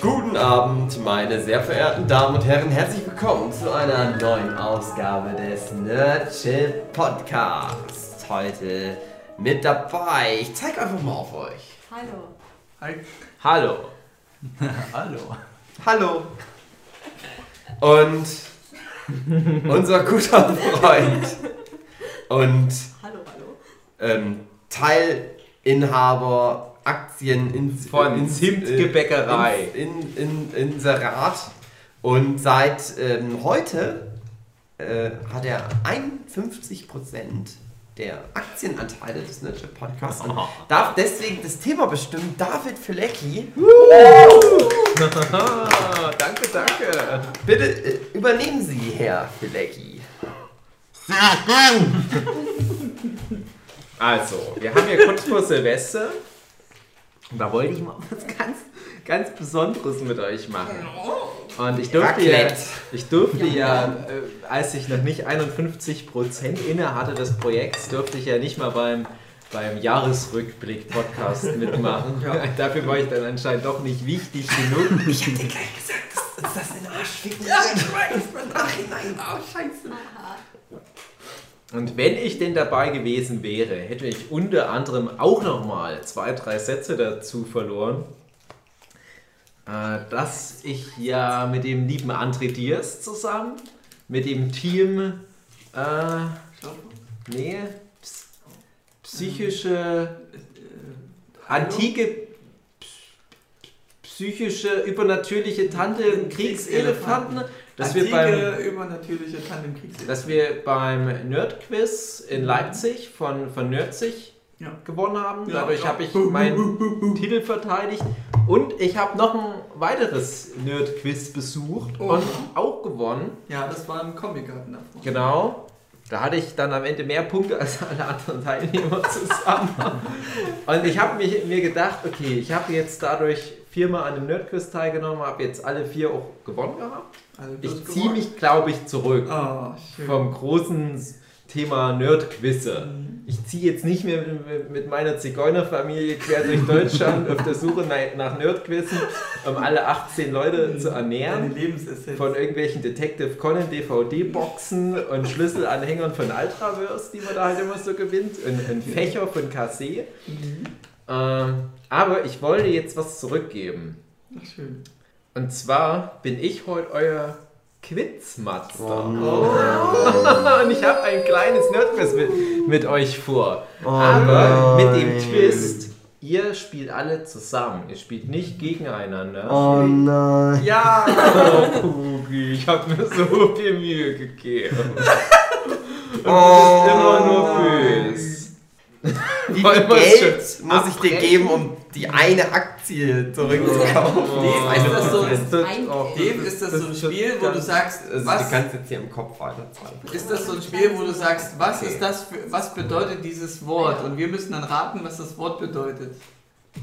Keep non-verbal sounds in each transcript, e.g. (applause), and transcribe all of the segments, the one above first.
Guten Abend, meine sehr verehrten Damen und Herren. Herzlich willkommen zu einer neuen Ausgabe des Nerdship Podcasts. Heute mit dabei. Ich zeig einfach mal auf euch. Hallo. Hi. Hallo. (laughs) Hallo. Hallo. Und unser guter Freund und Hallo, hallo. ähm, Teilinhaber Aktien in, Von in, Zimtgebäckerei. In, in, in, Inserat. Und seit ähm, heute äh, hat er 51% der Aktienanteile des Nerdship Podcasts und darf deswegen das Thema bestimmen. David Filecki. (laughs) danke, danke. Bitte äh, übernehmen Sie, Herr Filecki. Also, wir haben hier kurz vor Silvester. Und da wollte ich mal (laughs) was ganz, ganz Besonderes mit euch machen. Und ich durfte ja, Raclette. ich durfte ja, äh, als ich noch nicht 51% inne hatte des Projekts, durfte ich ja nicht mal beim, beim Jahresrückblick-Podcast (laughs) mitmachen. (laughs) Dafür war ich dann anscheinend doch nicht wichtig genug. Ich hab dir gleich gesagt, dass uns das in den Arsch ficken Ja, ich weiß, Nachhinein. Oh, scheiße. Und wenn ich denn dabei gewesen wäre, hätte ich unter anderem auch nochmal zwei, drei Sätze dazu verloren, äh, dass ich ja mit dem lieben André Diers zusammen, mit dem Team, äh, nee, ps- psychische, äh, antike, ps- psychische, übernatürliche Tante Kriegselefanten, dass wir beim übernatürliche Kriegsleben. dass wir beim Nerdquiz in Leipzig von, von Nerdzig Ja. gewonnen haben. Dadurch ja. habe ich meinen Titel verteidigt. Und ich habe noch ein weiteres Nerdquiz besucht Oh. und auch gewonnen. Ja, das war im Comic-Garten davor. Genau. Da hatte ich dann am Ende mehr Punkte als alle anderen Teilnehmer (laughs) zusammen. Und ich habe mir gedacht, okay, ich habe jetzt dadurch viermal an einem Nerdquiz teilgenommen, habe jetzt alle vier auch gewonnen gehabt. Also, Ich ziehe mich, glaube ich, zurück Oh, vom großen Thema Nerdquizze. Mhm. Ich ziehe jetzt nicht mehr mit- meiner Zigeunerfamilie quer durch Deutschland auf der Suche nach- Nerdquizzen, um alle 18 Leute zu Deine ernähren. Von irgendwelchen Detective Conan DVD-Boxen und Schlüsselanhängern von Ultraverse, die man da halt immer so gewinnt. Und ein Fächer von KC. Mhm. Ähm, aber ich wollte jetzt was zurückgeben. Ach, schön. Und zwar bin ich heute euer Quizmaster. Oh. (laughs) Und ich habe ein kleines Nerdquiz mit, mit euch vor. Oh Aber nein. mit dem Twist, ihr spielt alle zusammen. Ihr spielt nicht gegeneinander. Oh nein. Ja, (laughs) Kugi, ich habe mir so viel Mühe gegeben. Und du Oh. bist immer nur böse. Wie viel Geld muss ich dir geben, um die eine Aktie zurückzukaufen? Oh. Ist das so- auch- Dem ist das so ein Spiel, wo du sagst, Also, was Du kannst jetzt hier im Kopf weiterzahlen. ist das so ein Spiel, wo du sagst, was ist das für, was bedeutet dieses Wort? Und wir müssen dann raten, was das Wort bedeutet.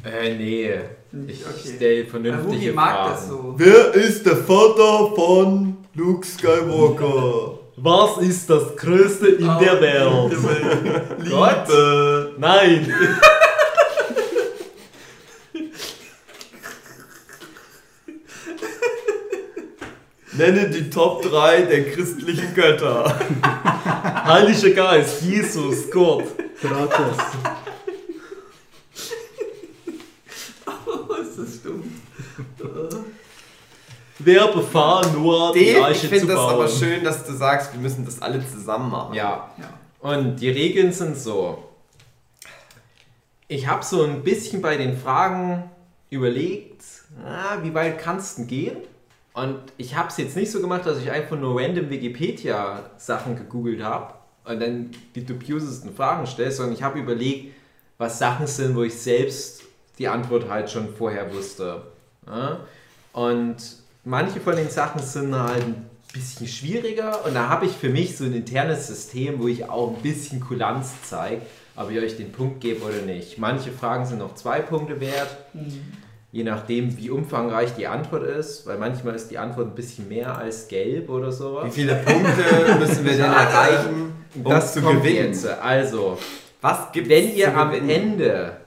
Äh, nee. Ich Okay. stelle vernünftige Hugi mag Fragen. das so. Wer ist der Vater von Luke Skywalker? Was ist das Größte in Oh, der Welt? Liebe. Nein! (laughs) Nenne die Top 3 der christlichen Götter. (laughs) Heiliger Geist, Jesus, Gott. Kratos. (laughs) Oh, ist das dumm. Wer befahl Noah, die ich Arche zu finde das bauen? aber schön, dass du sagst, wir müssen das alle zusammen machen. Ja. Ja. Und die Regeln sind so. Ich habe so ein bisschen bei den Fragen überlegt, ah, wie weit kannst du gehen? Und ich habe es jetzt nicht so gemacht, dass ich einfach nur random Wikipedia-Sachen gegoogelt habe und dann die dubiosesten Fragen stelle, sondern ich habe überlegt, was Sachen sind, wo ich selbst die Antwort halt schon vorher wusste. Und manche von den Sachen sind halt ein bisschen schwieriger und da habe ich für mich so ein internes System, wo ich auch ein bisschen Kulanz zeige, ob ich euch den Punkt gebe oder nicht. Manche Fragen sind noch zwei Punkte wert, je nachdem, wie umfangreich die Antwort ist, weil manchmal ist die Antwort ein bisschen mehr als gelb oder Wie sowas. viele Punkte (laughs) müssen wir denn erreichen, um Das zu gewinnen? jetzt. Also, Was gibt wenn ihr am gewinnen? Ende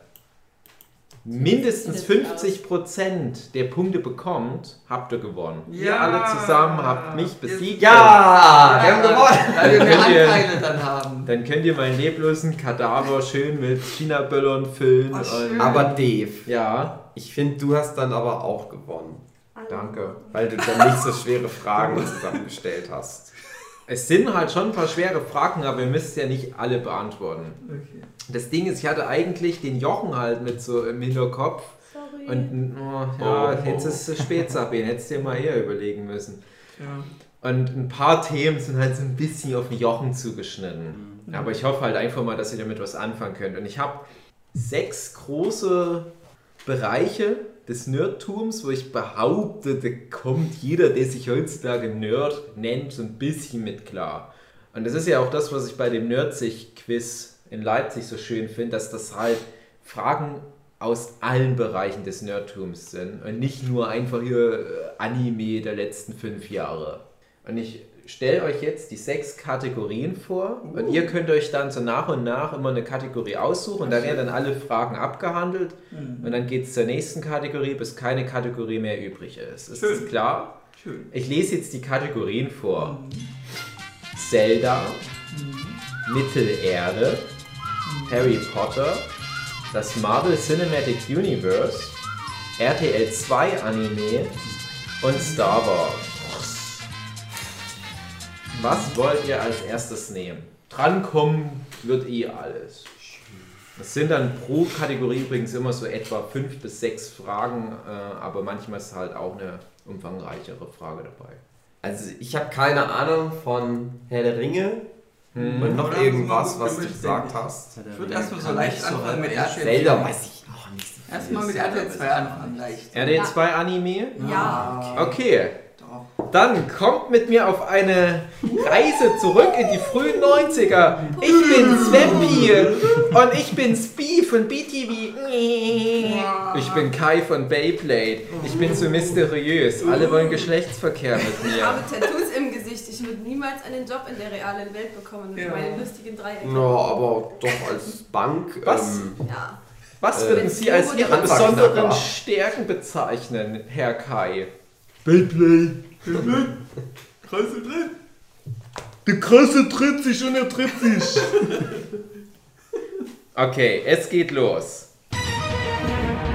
mindestens Sieht das 50% der Punkte bekommt, habt ihr gewonnen. Ihr Ja. alle zusammen habt mich besiegt. Ja, wir haben gewonnen. Weil wir mehr Könnt ihr- Anteile dann haben. Dann könnt ihr meinen leblosen Kadaver schön mit China-Böllern füllen. Und, Aber Dave, ja, ich finde, du hast dann aber auch gewonnen. danke. Weil du dann nicht so schwere Fragen zusammengestellt hast. Es sind halt schon ein paar schwere Fragen, aber ihr müsst ja nicht alle beantworten. Okay. Das Ding ist, ich hatte eigentlich den Jochen halt mit so im Hinterkopf. Sorry. Und oh, ja, Oh. jetzt ist es spät, Sabine, hättest du dir mal eher überlegen müssen. Ja. Und ein paar Themen sind halt so ein bisschen auf den Jochen zugeschnitten. Aber ich hoffe halt einfach mal, dass ihr damit was anfangen könnt. Und ich habe sechs große Bereiche des Nerdtums, wo ich behaupte, da kommt jeder, der sich heutzutage Nerd nennt, so ein bisschen mit klar. Und das ist ja auch das, was ich bei dem Nerdsich-Quiz in Leipzig so schön finde, dass das halt Fragen aus allen Bereichen des Nerdtums sind und nicht nur einfach hier Anime der letzten fünf Jahre. Und ich stelle euch jetzt die sechs Kategorien vor und ihr könnt euch dann so nach und nach immer eine Kategorie aussuchen und da werden dann alle Fragen abgehandelt und dann geht es zur nächsten Kategorie, bis keine Kategorie mehr übrig ist. Ist das Schön. klar? Schön. Ich lese jetzt die Kategorien vor. Zelda, Mittelerde, Harry Potter, das Marvel Cinematic Universe, RTL 2 Anime und Star Wars. Was wollt ihr als erstes nehmen? Drankommen wird eh alles. Es sind dann pro Kategorie übrigens immer so etwa fünf bis sechs Fragen, äh, aber manchmal ist halt auch eine umfangreichere Frage dabei. Also ich habe keine Ahnung von Herr der Ringe Hm. und noch irgendwas, was du gesagt hast. Ich würde erstmal so leicht anfangen mit RTL. Zelda weiß ich auch nicht so viel. Erstmal mit RTL 2 anfangen, leicht. RD 2 Anime? Ja. Okay. Dann kommt mit mir auf eine Reise zurück in die frühen 90er. Ich bin Swampy und ich bin Spee von BTV. Ich bin Kai von Beyblade. Ich bin so mysteriös. Alle wollen Geschlechtsverkehr mit Ich mir. habe Tattoos im Gesicht. Ich würde niemals einen Job in der realen Welt bekommen mit Ja. meinen lustigen Dreiecke. Ja, aber doch als Bank. Was? Ähm, Ja. Was Äh, würden Sie als Ihre besonderen Stärken bezeichnen, Herr Kai? Beyblade. Kreise drin. Der Krasse tritt sich und er tritt sich. Okay, es geht los.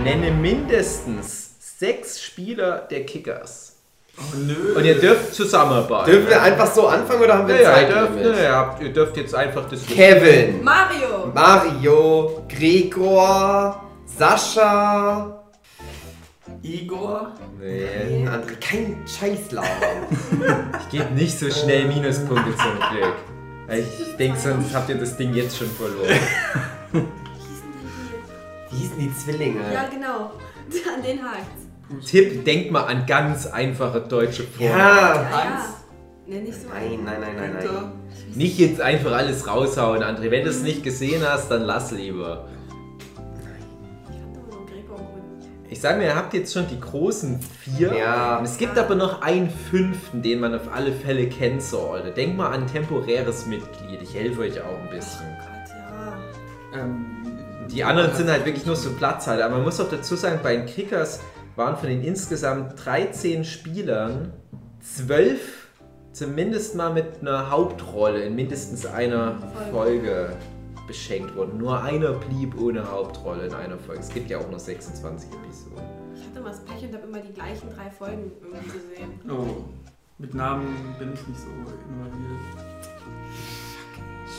Nenne mindestens sechs Spieler der Kickers. Oh nö. Und ihr dürft zusammenarbeiten. dürfen wir einfach so anfangen oder haben wir ja, ja, Zeit? ihr, dürft, ne, ihr, habt, ihr dürft jetzt einfach das. Kevin, Mario. Mario, Gregor, Sascha, Igor. Nee, André, kein Scheißlaber. (laughs) ich gebe nicht so schnell Minuspunkte zum Glück. Ich denke, sonst habt ihr das Ding jetzt schon verloren. Wie hießen (laughs) die Zwillinge? Ja, genau. (laughs) An den hakt's. Tipp, denkt mal an ganz einfache deutsche Formen. Ja. Ja, ja. Hans. Nenn nicht so Nein, nein, nein, nein, nein. Nicht jetzt einfach alles raushauen, André. Wenn du es nicht gesehen hast, dann lass lieber. Ich sage mir, ihr habt jetzt schon die großen vier. Ja. Und es gibt aber noch einen fünften, den man auf alle Fälle kennen sollte. Denkt mal an temporäres Mitglied. Ich helfe euch auch ein bisschen. Gott, ja. Ähm, Die anderen sind halt wirklich nur so Platzhalter. Aber man muss auch dazu sagen, bei den Kickers waren von den insgesamt 13 Spielern 12 zumindest mal mit einer Hauptrolle in mindestens einer Folge beschenkt worden. Nur einer blieb ohne Hauptrolle in einer Folge. Es gibt ja auch nur 26 Episoden. Ich hatte mal das Pech und habe immer die gleichen drei Folgen irgendwie gesehen. oh. Mit Namen bin ich nicht so involviert.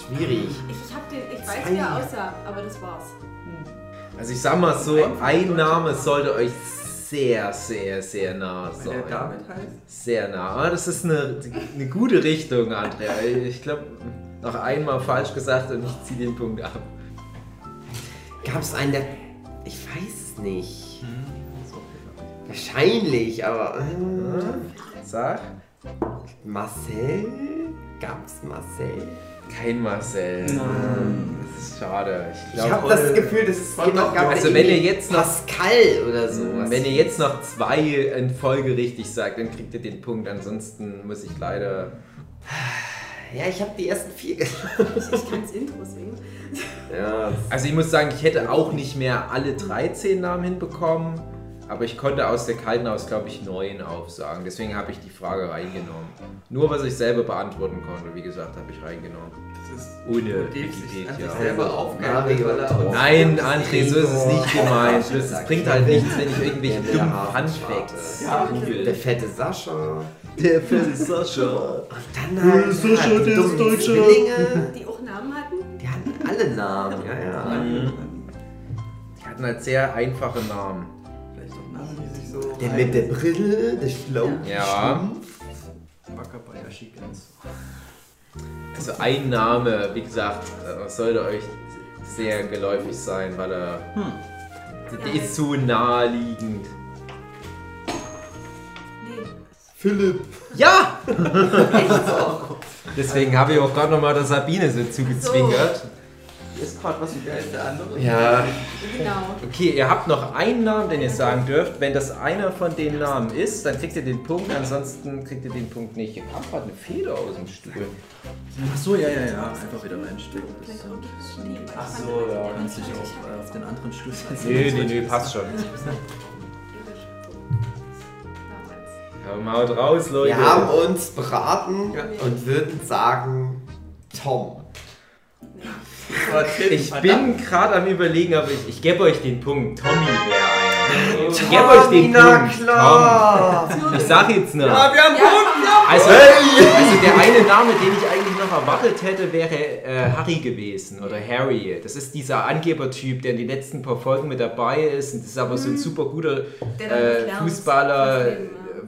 Schwierig. Ich, ich, hab den, ich weiß, wie er aussah, aber das war's. Also ich sag mal so, ein Name sollte euch sehr, sehr, sehr nah Weil sein. der David heißt. Sehr nah. Aber das ist eine, eine gute Richtung, Andrea. Ich glaube, noch einmal falsch gesagt und ich ziehe den Punkt ab. Gab es einen, der. Ich weiß es nicht. Wahrscheinlich, aber. Äh, Sag. Marcel? Gab's Marcel? Kein Marcel. Nein. Das ist schade. Ich Ich habe das Gefühl, dass es War jemand doch- gab, Also wenn ihr jetzt noch- Pascal oder so. wenn ihr jetzt noch zwei in Folge richtig sagt, dann kriegt ihr den Punkt. Ansonsten muss ich leider. Ja, ich habe die ersten vier. Ich, (laughs) ich kann's Intro singen. Ja, das- (laughs) Also ich muss sagen, ich hätte auch nicht mehr alle 13 Namen hinbekommen, aber ich konnte aus der kalten aus, glaube ich, neun aufsagen. Deswegen habe ich die Frage reingenommen. Nur was ich selber beantworten konnte, wie gesagt, habe ich reingenommen. Das ist Ohne Dave sich Wikipedia. selber er Tom. Nein, André, so ist es nicht gemeint. Das bringt halt nichts, wenn ich irgendwelche Der dummen. Funfacts Ja, Der google. fette Sascha. Der Felle Sascha. Dann halt, Sascha, halt die der ist Deutscher. Die auch Namen hatten? Die hatten alle Namen, ja, ja. Mhm. Die hatten halt sehr einfache Namen. Namen, die sich so. Der mit der Brille, der Schlau. Ja. Wackerbayer Chickens. Also ein Name, wie gesagt, äh, sollte euch sehr geläufig sein, weil er. Der ist zu naheliegend. Philipp. Ja! (laughs) Deswegen habe ich auch gerade nochmal der Sabine so zugezwinkert. Ist gerade was Wer ist der andere? Ja. Genau. Okay, ihr habt noch einen Namen, den ihr sagen dürft. Wenn das einer von den Namen ist, dann kriegt ihr den Punkt, ansonsten kriegt ihr den Punkt nicht. Ihr kam gerade eine Feder aus dem Stuhl. Ach so, ja, ja, ja. Einfach wieder reinstecken. Gut. die Ach so, ja. Kannst dich auch äh, auf den anderen Stuhl setzen. Nee, nee, nee, passt schon. Ja, maut raus, Leute. Wir haben uns beraten Ja. und würden sagen Tom. Ich bin gerade am überlegen, aber ich, ich gebe euch den Punkt. Tommy wäre einer. Ich gebe euch den na Punkt. klar. Tom. Ich sag jetzt noch. Ja, wir haben Ja, Punkte! Ja. Also, also der eine Name, den ich eigentlich noch erwartet hätte, wäre äh, Harry gewesen oder Harry. Das ist dieser Angebertyp, der in den letzten paar Folgen mit dabei ist. Und das ist aber so ein super guter Der dann äh, Fußballer,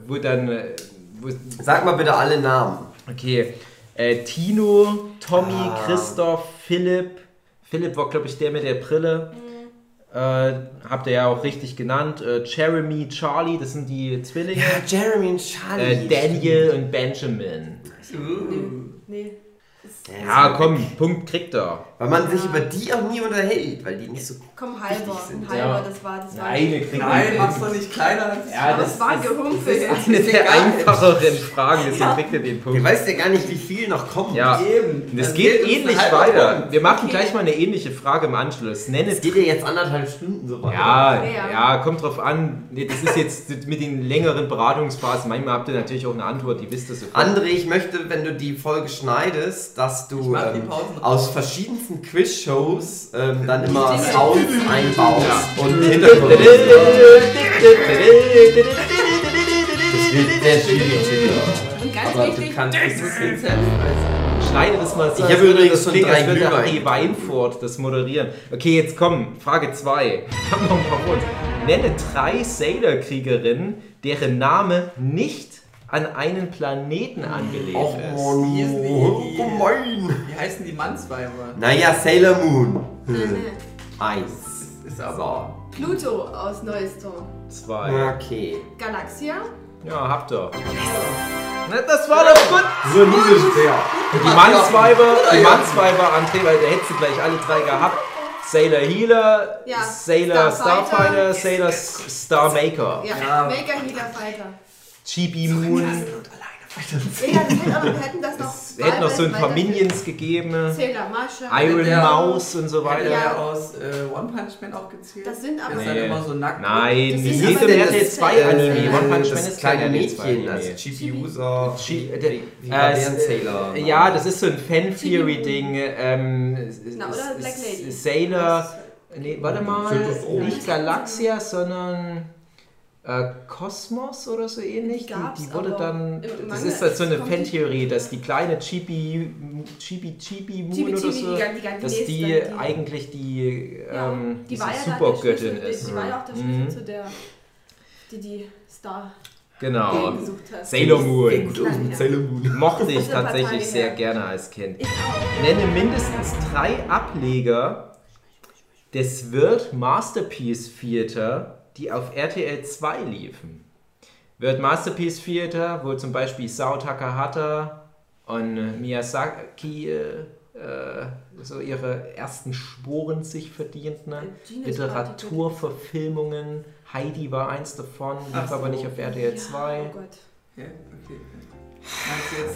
wo dann. äh, Wo, Sag mal bitte alle Namen. okay. Äh, Tino, Tommy, Ah. Christoph, Philipp. Philipp war, glaube ich, der mit der Brille. Äh, habt ihr ja auch richtig genannt. Äh, Jeremy, Charlie, das sind die Zwillinge. Ja, (laughs) Jeremy und Charlie. Äh, Daniel und Benjamin. Uh. Nee. Ja, komm, Punkt kriegt er. Weil man sich über die auch nie unterhält, weil die nicht so. Komm, halber. Sind, halber, ja. das war. Das war Nein, kriegt Nein, den mach's doch nicht kleiner als Ja, das, war gehumpelt. eine der einfacheren Fragen, deswegen kriegt ihr den Du Punkt. weißt ja gar nicht, wie viel noch kommt. Ja, Eben. das geht ähnlich weiter. Punkt. Wir machen Okay. gleich mal eine ähnliche Frage im Anschluss. Nenne Es geht ja jetzt anderthalb Stunden so weiter. Ja, Ja. ja, kommt drauf an. Das ist jetzt (laughs) mit den längeren Beratungsphasen. Manchmal habt ihr natürlich auch eine Antwort, die wisst ihr sofort. André, ich möchte, wenn du die Folge schneidest, dass du ähm, aus verschiedensten Quiz-Shows ähm, dann immer Sounds einbaust Ja. und Hintergrund. Das wird sehr schwierig. Und ganz Aber du wichtig, kannst es Schneide das mal so. Ich habe würde übrigens schon drei Glühwein. Harry Weinfurt das moderieren. Okay, jetzt komm, Frage 2. Ich habe noch ein paar Worte. Nenne drei Sailor-Kriegerinnen, deren Name nicht an einen Planeten angelegt Och, ist. Mann, Wie ist die- oh, gemein. Wie heißen die Mannsweiber? Naja, Sailor Moon. Hm. Eins. Ist aber. Pluto aus Neuestor. Zwei. Okay. Galaxia. Ja, habt ihr. Na, das war doch gut. So nicht schwer. Und die Mannsweiber, die Mannsweiber, André, weil da hättest du gleich alle drei gehabt. Sailor Healer, Ja, Sailor Starfighter. Starfighter, Sailor S- Star Maker, Ja, Ja. Mega Healer Fighter. Chibi Moon. (laughs) Ja, aber, wir hätten das noch. Es hätte noch so ein paar Minions gegeben. Iron Der- Mouse und so weiter. der Ja. aus äh, One Punch Man auch gezählt? Das sind aber- ist Nee. dann immer so nackt. Nein, Das im das- RTL 2 Anime. One Punch Man das ist kleine kein RTL 2 Mädchen, also Chibi User. Wie war äh, der ein Sailor? Ja, das ist so ein Fan-Theory-Ding. Ähm, Na, oder Black Lady. Sailor. Nee, warte mal. Nicht Galaxia, sondern äh, Kosmos oder so ähnlich. Die, die wurde dann. Das ist halt so eine Fan-Theorie, dass die kleine Chibi, Chibi, Chibi Moon Chibi oder so, die, die, dass die, eigentlich die, Ja, ähm, die Supergöttin ist. Die war ja auch der Schlüssel Mhm. zu der, die die Star Genau. Sailor Moon. Sailor Moon. Mochte ich tatsächlich sehr gerne als Kind. Ich auch. Nenne mindestens drei Ableger des World Masterpiece Theater, die auf RTL 2 liefen. World Masterpiece Theater, wo zum Beispiel Sao Takahata und Miyazaki äh, äh, so ihre ersten Sporen sich verdienten. Genius Literaturverfilmungen. Heidi war eins davon, lief so. aber nicht auf RTL Ja, 2. Oh Gott. Ja, okay.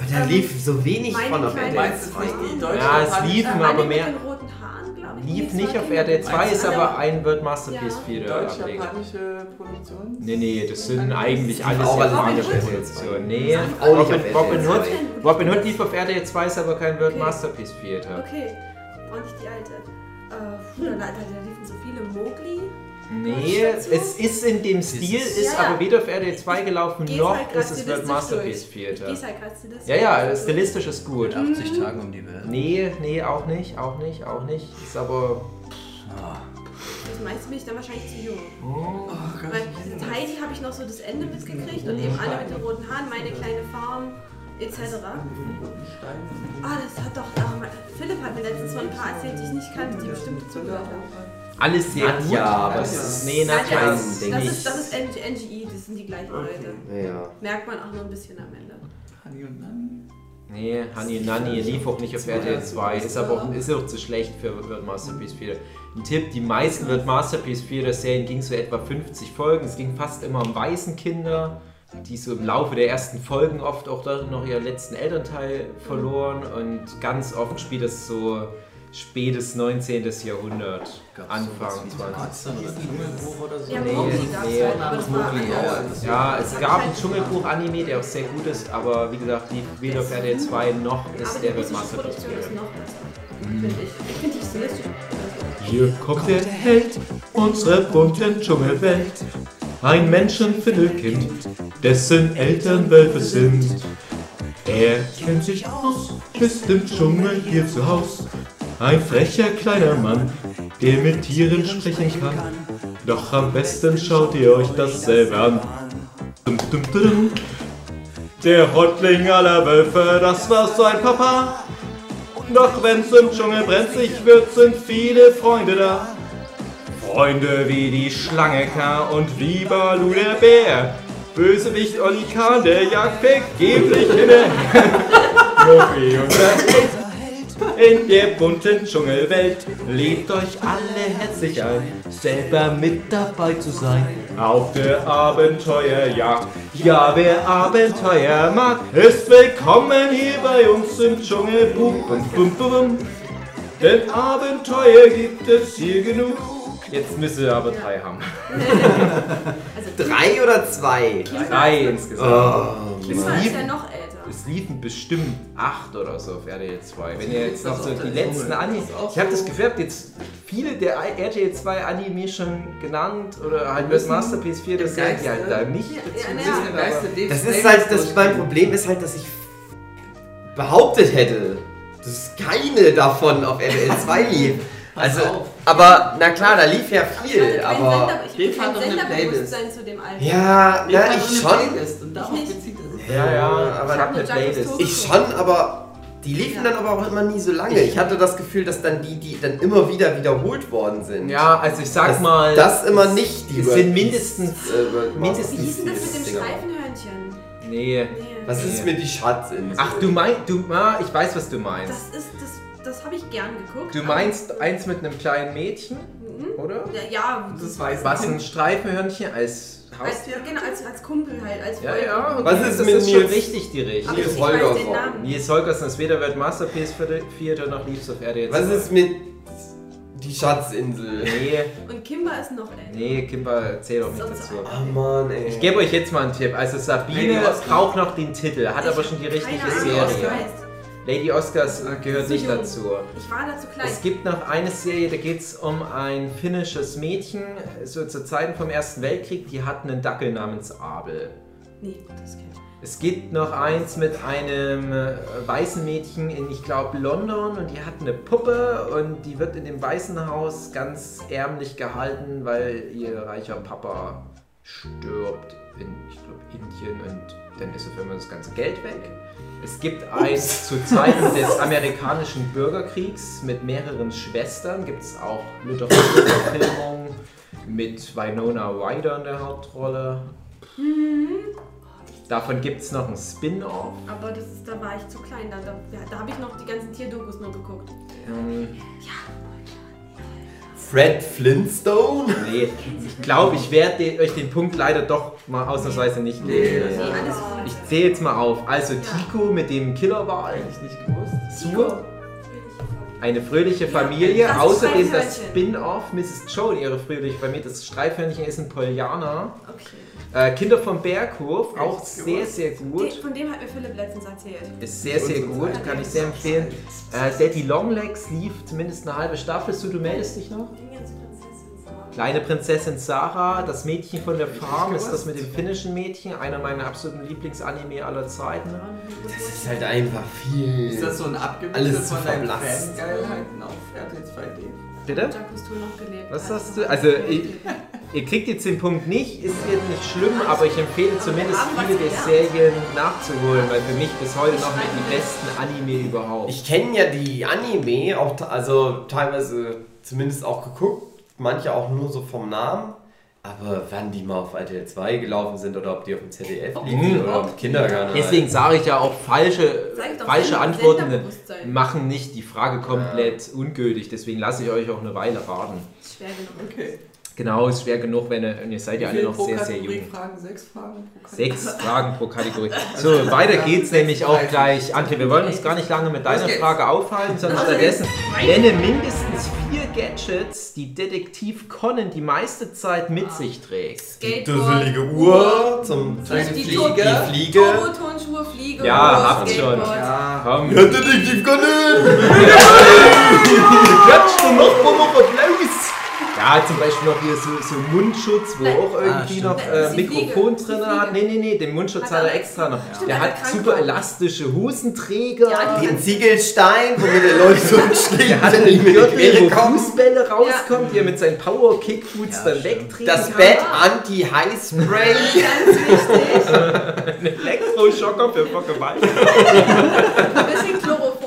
Aber da lief so wenig von auf RTL meinst jetzt nicht die deutsche Ja, es liefen aber mehr. mit den roten Haaren, ich Lief nicht auf. RTL 2, ist Aber- ein World Masterpiece 4 Deutsch-japanische Produktion? Nee, nee, das sind eigentlich alles auch japanische. Produktionen. Nee, Auch Robin, Hood, 2. Robin Hood lief auf RTL 2, ist aber kein World Okay. Masterpiece Theater. Okay, und nicht die alte. Äh, da liefen so viele Mowgli. Nee, es ist in dem Stil, ist Ja, ja. aber weder auf RTL 2 gelaufen, Geh's noch halt ist es World Masterpiece. Theater. Halt gerade stilistisch Ja, ja, stilistisch ist gut. 80 Tage um die Welt. Nee, nee, auch nicht, auch nicht, auch nicht. Ist aber. Ah, Das meiste bin ich dann wahrscheinlich zu jung. Oh Gott. Weil mit Heidi habe ich noch so das Ende mitgekriegt und eben alle mit den roten Haaren, meine kleine Farm etc. Ah, das hat doch. Mein- Philipp hat mir letztens von ein paar erzählt, die ich nicht kannte, die bestimmt zugehört haben. Alles sehr Nadja, gut. aber das das ist, nee, Nadja das, ist, denke das, ich. ist, das ist NG, NGI, das sind die gleichen Leute. Ja. Merkt man auch nur ein bisschen am Ende. Hani und Nani? Nee, Honey Nanny lief auch nicht auf RTL 2, ist aber auch, ist auch zu schlecht für World Masterpiece 4. Ein Tipp, die meisten World Masterpiece 4 Serien ging so etwa 50 Folgen, es ging fast immer um Waisenkinder, die so im Laufe der ersten Folgen oft auch dort noch ihren letzten Elternteil verloren und ganz oft spielt es so spätes 19. Jahrhundert, gab's Anfang sowas wie 20. Tarzan oder Dschungelbuch oder so? Ja, Nee, es nee. aber das war Mowgli, ja, ja, das- Ja, es gab ein Dschungelbuch-Anime, der auch sehr gut ist, aber wie gesagt, lief weder auf RTL 2 noch ist der World russische Masterpiece Produktion 4. ist noch besser. Finde ich. Ich finde die stilistisch. Hier kommt der Held unserer bunten Dschungelwelt. Ein Menschenfindelkind, dessen Eltern Wölfe sind. Er kennt sich aus, ist im Dschungel hier zu Haus. Ein frecher kleiner Mann, der mit Tieren sprechen kann. Doch am besten schaut ihr euch das selber an. Dum, dum, dum. Der Häuptling aller Wölfe, das war sein Papa. Doch wenn's im Dschungel brenzlig wird, sind viele Freunde da. Freunde wie die Schlange K. und wie Balu der Bär. Bösewicht Olli Kahn, der jagt vergeblich und der (laughs) Held. In der bunten Dschungelwelt lebt euch alle herzlich ein, selber mit dabei zu sein. Auf der Abenteuerjagd. Ja, wer Abenteuer mag, ist willkommen hier bei uns im Dschungelbuch. Bum, bum, bum, bum. Denn Abenteuer gibt es hier genug. Jetzt müsste er aber drei haben. (laughs) Drei oder zwei? Drei insgesamt. Oh, ist ja noch älter. Es liefen bestimmt acht oder so auf RTL 2. Wenn ihr jetzt Das noch so die letzten. Anime. Ich habe das Gefühl, habt jetzt viele der RTL 2 Anime schon genannt oder halt das Masterpiece 4, das die Geiste- halt da nicht Ja, ja, Das ja. ist halt, das, mein Problem ist halt, dass ich behauptet hätte, dass keine davon auf RTL 2 (laughs) lief. Pass Also, auf. aber na klar, da lief ja Ich viel, kein aber Sender, ich hatte hat kein Senderbewusstsein zu dem Alter. ja, haben ich schon, Playlist und darauf Ich bezieht sich. Ja, ja, aber ich hab eine Playlist. Ich schon, aber die liefen dann aber auch immer nie so lange. Ich hatte das Gefühl, dass dann die, die dann immer wieder wiederholt worden sind. Ja, also ich sag das, mal, das immer nicht die es sind mindestens- äh, mindestens- Wie hieß denn das mit dem. Streifenhörnchen? nee. Nee. Was ist mit die Schatzinsel? Ach, du meinst, du, ah, ich weiß, was du meinst. Das ist, das, das habe ich gern geguckt. Du meinst eins mit einem kleinen Mädchen, Mhm. oder? Ja, ja Das weiß Was ich ein. Streifenhörnchen als als, Haustier? genau, als, als Kumpel halt, als Ja, Freund. ja. Okay. Was ist das mit ist schon Nils- richtig die Richtung. Ich, Nils ich Holgersson? Nils Holgersen ist weder World Masterpiece vierte noch lief's auf RTL. Was ist mit die Schatzinsel? Nee, Und Kimba ist noch älter. nee, Kimber zählt auch nicht dazu. Oh Mann, ey. Ich gebe euch jetzt mal einen Tipp. Also Sabine braucht noch den Titel, hat aber schon die richtige Keine Ahnung, Serie. Lady Oscars gehört nicht dazu. Ich war da zu klein. Es gibt noch eine Serie, da geht es um ein finnisches Mädchen, so zu Zeiten vom Ersten Weltkrieg, die hat einen Dackel namens Abel. Nee, das kennt Es gibt noch eins mit einem äh, weißen Mädchen in, ich glaube, London und die hat eine Puppe und die wird in dem Waisenhaus ganz ärmlich gehalten, weil ihr reicher Papa stirbt in, ich glaube, Indien und dann ist auf einmal das ganze Geld weg. Es gibt eins zu Zeiten (laughs) des amerikanischen Bürgerkriegs mit mehreren Schwestern, gibt es auch Literaturverfilmungen mit Winona Ryder in der Hauptrolle. Davon gibt es noch ein Spin-off. Aber das ist, da war ich zu klein. Da, da, ja, da habe ich noch die ganzen Tierdokus nur geguckt. Ähm, Fred Flintstone? nee, ich glaube, ich werde euch den Punkt leider doch mal ausnahmsweise nicht geben. Nee. Ich zähle jetzt mal auf. Also Tico mit dem Killerwal. Hätte ich nicht gewusst. Sur. eine fröhliche Familie. das Außerdem das. Spin-off Mrs. Joe, ihre fröhliche Familie. Das Streifhörnchen ist ein Polianer. Okay. Äh, Kinder vom Berghof, auch sehr, sehr gut. Den, von dem hat mir Philipp letztens erzählt. Ist sehr, sehr gut, kann ich sehr empfehlen. Äh, Daddy Longlegs lief zumindest eine halbe Staffel. So, du meldest dich noch? Kleine Prinzessin Sarah, das Mädchen von der Farm, ist das mit dem finnischen Mädchen, einer meiner absoluten Lieblingsanime aller Zeiten. Das ist halt einfach viel. Ist das so ein zu von deinen verblasst. Fangeilheiten auf RTL 2D? Bitte? Cousteau noch gelebt. Was hast du? Also, ich, ihr kriegt jetzt den Punkt nicht, ist jetzt nicht schlimm, aber ich empfehle zumindest viele der Serien nachzuholen, weil für mich bis heute noch mit die besten Anime überhaupt. Ich kenne ja die Anime, auch also teilweise zumindest auch geguckt, manche auch nur so vom Namen. Aber wann die mal auf RTL 2 gelaufen sind oder ob die auf dem ZDF liefen oder im Kindergarten. Deswegen sage ich ja auch falsche, falsche Antworten machen nicht die Frage komplett ungültig. Deswegen lasse ich euch auch eine Weile raten. Schwer genug. Okay. Genau, ist schwer genug, wenn ihr, ihr seid ja alle noch sehr, sehr jung. Fragen? Sechs Fragen pro Kategorie? Sechs Fragen pro Kategorie. (laughs) So, weiter geht's nämlich auch gleich. Antje, wir wollen uns gar nicht lange mit deiner. Frage aufhalten, sondern stattdessen nenne mindestens vier Gadgets, die Detektiv Conan die meiste Zeit mit sich trägt. Die dusselige Uhr zum die Fliege. Die Fliege. Turbo-Tonschuhe, Fliege, Ja, habt schon. Ja. Komm, Ja, Detektiv Conan! (laughs) klatsch du noch mal noch! Ja, zum Beispiel noch hier so, so Mundschutz, wo Nein. auch irgendwie stimmt. noch äh, Mikrofon drin hat. Nee, nee, nee, den Mundschutz Hat hat er er- extra noch. Stimmt, Der hat er super elastische Hosenträger. Ja, die- Den Ziegelstein, womit der Leute so (laughs) schlägt, Der hat mit Gürtel, wo. Fußbälle rauskommt, die er mit seinen Power-Kickboots Ja, dann wegtreten Das kann. Bett Anti-High-Spray. (laughs) Ganz wichtig. (laughs) Ein Elektroschocker für Vergewaltigung. Ein bisschen Chloroform.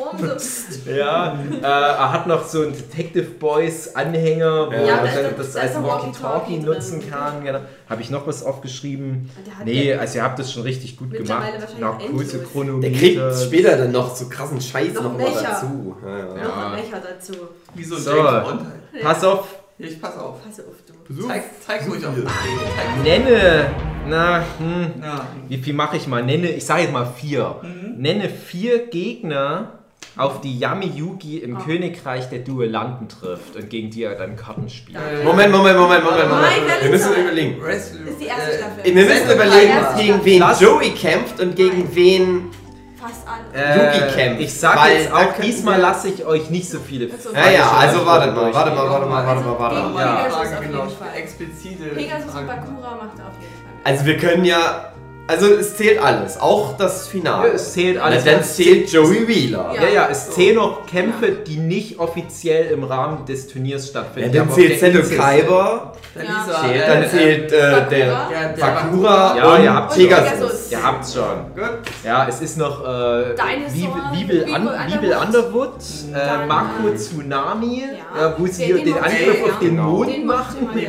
Ja, äh, er hat noch so einen Detective Boys Anhänger, wo Ja, er da noch- das da als noch Walkie-Talkie nutzen drin. kann. Genau. Habe ich noch was aufgeschrieben? Nee, der- also ihr habt das schon richtig gut gemacht. Narkose, endlos. Chronometer. Der kriegt später dann noch so krassen Scheiß Noch noch, dazu. Ja, ja. Noch ein Becher dazu. Wie so ein So. James Bond halt. Pass auf, Ich pass auf. Pass auf, du. Zeig, zeig ruhig auf. Nenne, na, hm, Ja. wie viel mache ich mal? Nenne, ich sage jetzt mal vier. Mhm. Nenne vier Gegner, auf die Yami Yugi im Oh. Königreich der Duellanten trifft und gegen die er dann Karten spielt. Äh, Moment, Moment, Moment, Moment, Moment. Nein, Wir müssen überlegen. Das ist die erste äh, Staffel. Wir müssen überlegen, gegen wen Lass- Joey kämpft und gegen wen. Fast alle. Yugi kämpft, Ich sag weil jetzt auch, diesmal lasse ich euch nicht so viele. Also, Ja, ja, also warte Antworten mal, warte mal, warte mal, warte mal, warte Also, mal. Ja, Pegasus genau. jeden Fall. Explizite. Pegasus und. Bakura macht auf jeden Fall. Also wir können ja. Also es zählt alles, auch das Finale. Ja, es zählt Na, alles. dann zählt Joey Wheeler. Ja, ja, es zählen noch Kämpfe, die nicht offiziell im Rahmen des Turniers Ja, stattfinden. dann aber auf zählt Insel Kaiber, Dann Ja. zählt, äh, dann äh, zählt äh, Bakura. der Ja, der Bakura Ja, und ihr habt's Pegasus. Ihr habt's schon. Gut. Ja, es ist noch äh, Liebel Underwood. Underwood, äh, Dann, Mako äh, Tsunami, ja. ja, wo sie Den- den, den mochte Angriff auf ja. den. Mond machen. ja.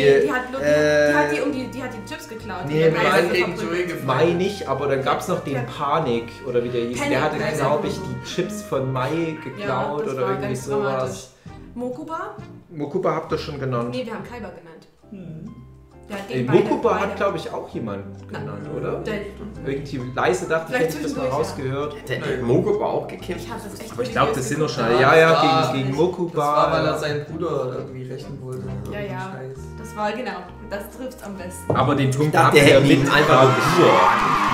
äh, die, hat die, um die, die hat die Chips geklaut. Nee, hat. Mai nicht, aber dann gab es noch den Panik, oder wie der hieß. Panic, der hatte, glaube ich, die Chips von Mai geklaut das oder war irgendwie ganz sowas. Mokuba? Mokuba habt ihr schon genannt. Nee, wir haben Kaiba genannt. Hm. Hat Ey, Mokuba hat, glaube ich, auch jemand genannt, oder? Der- Irgendwie leise dachte ich, hätte ich das mal ja. rausgehört. Der, der war auch gekämpft. Ich hab das echt Aber ich glaube, das sind noch schnell. Ja, ja, Das gegen, gegen Das Mokuba. war, weil er seinen Bruder irgendwie rächen wollte. Ja, ja. Scheiß. War genau. Das trifft's am besten. Aber den Punkt habt der ihr hätte mit Bravour.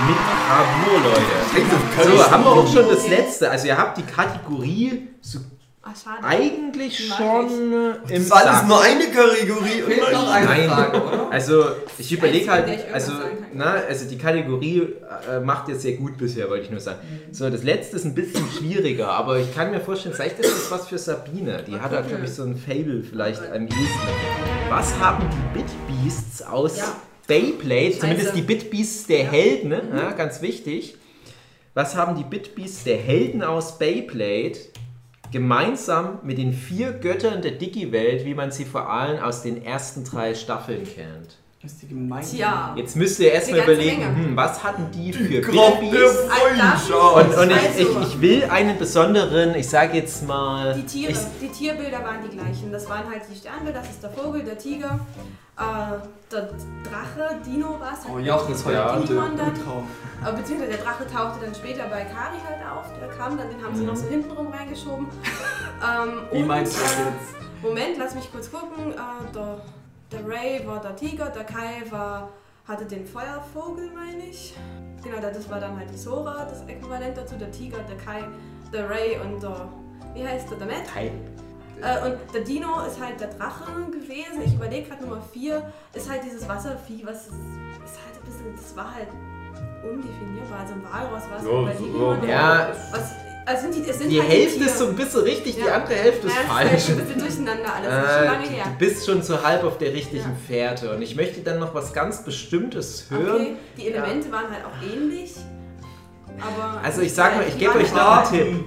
Mit Bravour, Leute. So, haben wir auch schon das letzte. Also ihr habt die Kategorie so Ach, schade. eigentlich mag schon äh, im Das ist alles Sack. nur eine Kategorie. und Fehlt noch eine Nein. Frage, oder? Also ich überlege Einzige, der ich halt, irgendwas also, sagen kann. na, also die Kategorie äh, macht jetzt sehr gut bisher, wollte ich nur sagen. So, das letzte ist ein bisschen schwieriger, aber ich kann mir vorstellen, vielleicht ist das was für Sabine. Die hat da, glaube ich, so ein Fable vielleicht am ehesten. Was haben die Bitbeasts aus Ja. Beyblade, Scheiße. zumindest die Bitbeasts der Helden, ne? ja, ganz wichtig. Was haben die Bitbeasts der Helden aus Beyblade gemeinsam mit den vier Göttern der Digi-Welt, wie man sie vor allem aus den ersten drei Staffeln kennt? Das ist die gemeine. Tja. Jetzt müsst ihr erstmal überlegen, hm, was hatten die für Babys? Und, und ich, Also. ich, ich will einen besonderen, ich sage jetzt mal. Die Tiere, Ich, die Tierbilder waren die gleichen. Das waren halt die Sternbilder, das ist der Vogel, der Tiger, äh, der Drache, Dino war es. Oh, Jochen ist heute Ja. drauf. Äh, beziehungsweise der Drache tauchte dann später bei Kari halt auf. Der kam dann, den haben sie noch so hintenrum reingeschoben. (laughs) ähm, Wie und, meinst du das äh, jetzt? Moment, lass mich kurz gucken. Äh, der, der Ray war der Tiger, der Kai war, hatte den Feuervogel, meine ich. Genau, das war dann halt die Sora, das Äquivalent dazu. Der Tiger, der Kai, der Ray und der, wie heißt der, der Matt. Hi. Äh, und der Dino ist halt der Drache gewesen. Ich überlege gerade Nummer 4. Ist halt dieses Wasservieh, was ist, ist halt ein bisschen, das war halt undefinierbar. Also ein Walross war es Ja, halt bei so- Digimon. Ja, Was, also sind die, sind die halt Hälfte ist so ein bisschen richtig, die Ja. andere Hälfte ist ja, falsch. ist halt ein bisschen durcheinander alles. Das ist schon Äh, lange du, her. du bist schon so halb auf der richtigen Ja. Fährte und ich möchte dann noch was ganz Bestimmtes hören. Okay, die Elemente waren halt auch ähnlich. Aber Also ich sag mal, ich die gebe euch halt noch auch- einen Tipp.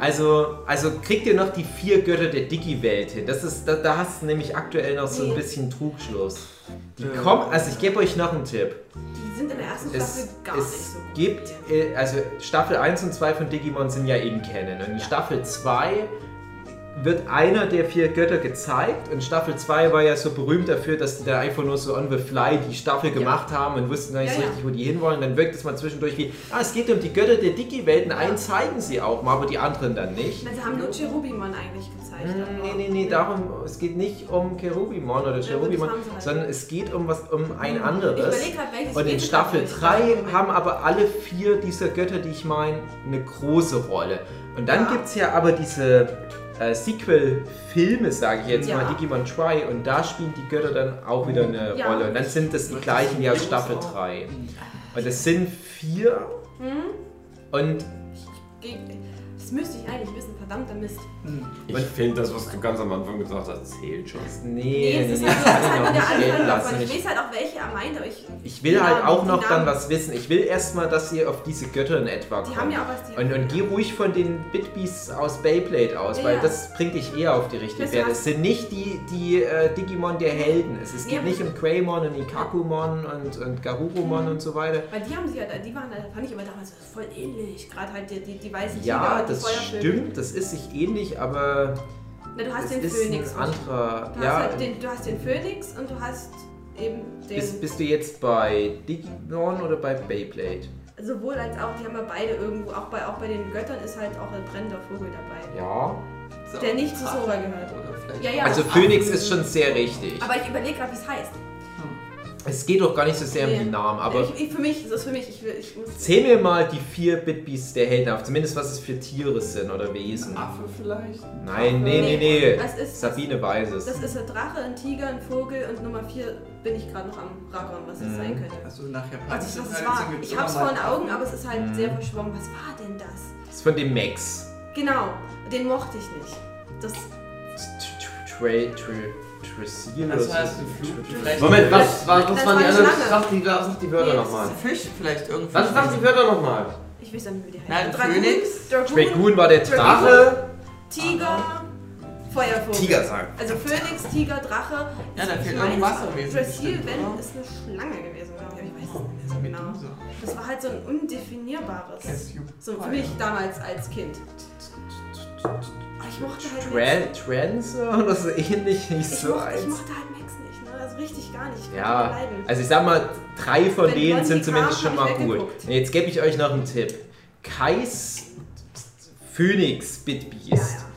Also, also kriegt ihr noch die vier Götter der Digi-Welt hin. Das ist, da, da hast du nämlich aktuell noch so ein bisschen Trugschluss. Die Ja. kommen, also ich gebe euch noch einen Tipp. Die sind in der ersten Es, Staffel gar nicht es so gut. gibt, äh, also Staffel 1 und 2 von Digimon sind ja in Canon. Und in Ja. Staffel 2 wird einer der vier Götter gezeigt. Und Staffel 2 war ja so berühmt dafür, dass die da einfach nur so on the fly die Staffel gemacht haben und wussten gar nicht Ja, so ja. richtig, wo die hinwollen. Dann wirkt es mal zwischendurch wie, ah, es geht um die Götter der Digi-Welten. Einen zeigen sie auch mal, aber die anderen dann nicht. Sie haben nur Cherubimon eigentlich gezeigt. Hm, aber- Nee, nee, nee, darum, es geht nicht um Cherubimon oder Ja, Cherubimon, sie halt. sondern es geht um was um ein Ich anderes. überlege gerade, welches Und in Staffel gerade 3 nicht. haben aber alle vier dieser Götter, die ich meine, eine große Rolle. Und dann Ja. gibt es ja aber diese äh, Sequel-Filme, sage ich jetzt Ja. mal, Digimon Try, und da spielen die Götter dann auch wieder eine Ja. Rolle. Und dann sind das die gleichen wie aus Staffel 3. Und es sind vier. Hm? Und Das müsste ich eigentlich wissen, verdammter Mist. Ich finde das, was du ganz am Anfang gesagt hast, zählt schon. nee, Nee, nee, es ist nee, halt, das ist ich halt der Anfang lassen. davon. Ich Ich weiß halt auch, welche er meint, aber ich. Ich will die halt Namen- auch die noch dann was wissen. Ich will erstmal, dass ihr auf diese Götter in etwa Die kommt. haben ja auch was. Die Und, und geh ruhig von den Bitbeasts aus Beyblade aus, Ja, weil ja. das bringt dich eher auf die richtige Fährte. Es sind nicht die, die äh, Digimon der Helden. Es, es geht Ja. nicht um Greymon und Ikakumon und, und Garurumon Mhm. und so weiter. Weil die haben sie ja, die waren, fand ich aber damals voll ähnlich. Gerade halt die, die, die weißen Ja, Tiger, die das stimmt, das ist sich ähnlich, aber Na, du hast es den ist Phönix. ein anderer. Du, Ja, hast halt den, du hast den Phönix und du hast eben den. bist, bist du jetzt bei Digimon oder bei Beyblade? sowohl als auch, die haben ja beide irgendwo, auch bei, auch bei den Göttern ist halt auch ein brennender Vogel dabei. Ja. Der nicht zu Sora gehört. Ja, ja. Also Phoenix ist schon sehr richtig. Aber ich überlege gerade, wie es heißt. Es geht doch gar nicht so sehr um Nee. die Namen, aber ich, ich, für mich, das ist für mich, ich, will, ich muss. Zähl mir mal die vier Bitbeasts der Helden auf, zumindest was es für Tiere sind oder Wesen. Affe vielleicht? Nein, nee, nee, nee. Was ist Sabine weiß es. Das ist ein Drache, ein Tiger, ein Vogel und Nummer 4 bin ich gerade noch am Rackern, was das Mhm. sein könnte. Also nach Also es Tradition war, ich hab's vor den Affen. Augen, aber es ist halt Mhm. sehr verschwommen. Was war denn das? Das ist von dem Max. Genau, den mochte ich nicht. Das, Trail, Trail, Trasil oder Das so. Moment, was, was, was war waren die anderen? Sag die, sag die Wörter Nee, nochmal. Fisch vielleicht irgendwie. Was, sag die Wörter nochmal. ich weiß nicht, wie die heißt. Nein, Dragoon, Phönix. Dragoon, war der Drache. Tiger, Feuervogel. Tiger sagen. Also Phönix, Tiger, Drache. Ja, da fehlt meine, irgendwas gewesen. Bestimmt, wenn, ist eine Schlange gewesen, glaube ich. aber Ich weiß es nicht mehr so genau. Das war halt so ein undefinierbares. So für mich damals als Kind. Aber ich mochte halt Max. Trancer oder so ähnlich, nicht Ich, so mochte, ich eins. mochte halt Max nicht, ne? Also richtig gar nicht. Ich Ja, also ich sag mal, drei von Wenn denen sind zumindest schon mal ich gut. Jetzt gebe ich euch noch einen Tipp. Kais Phoenix Bitbeast. Ja, ja.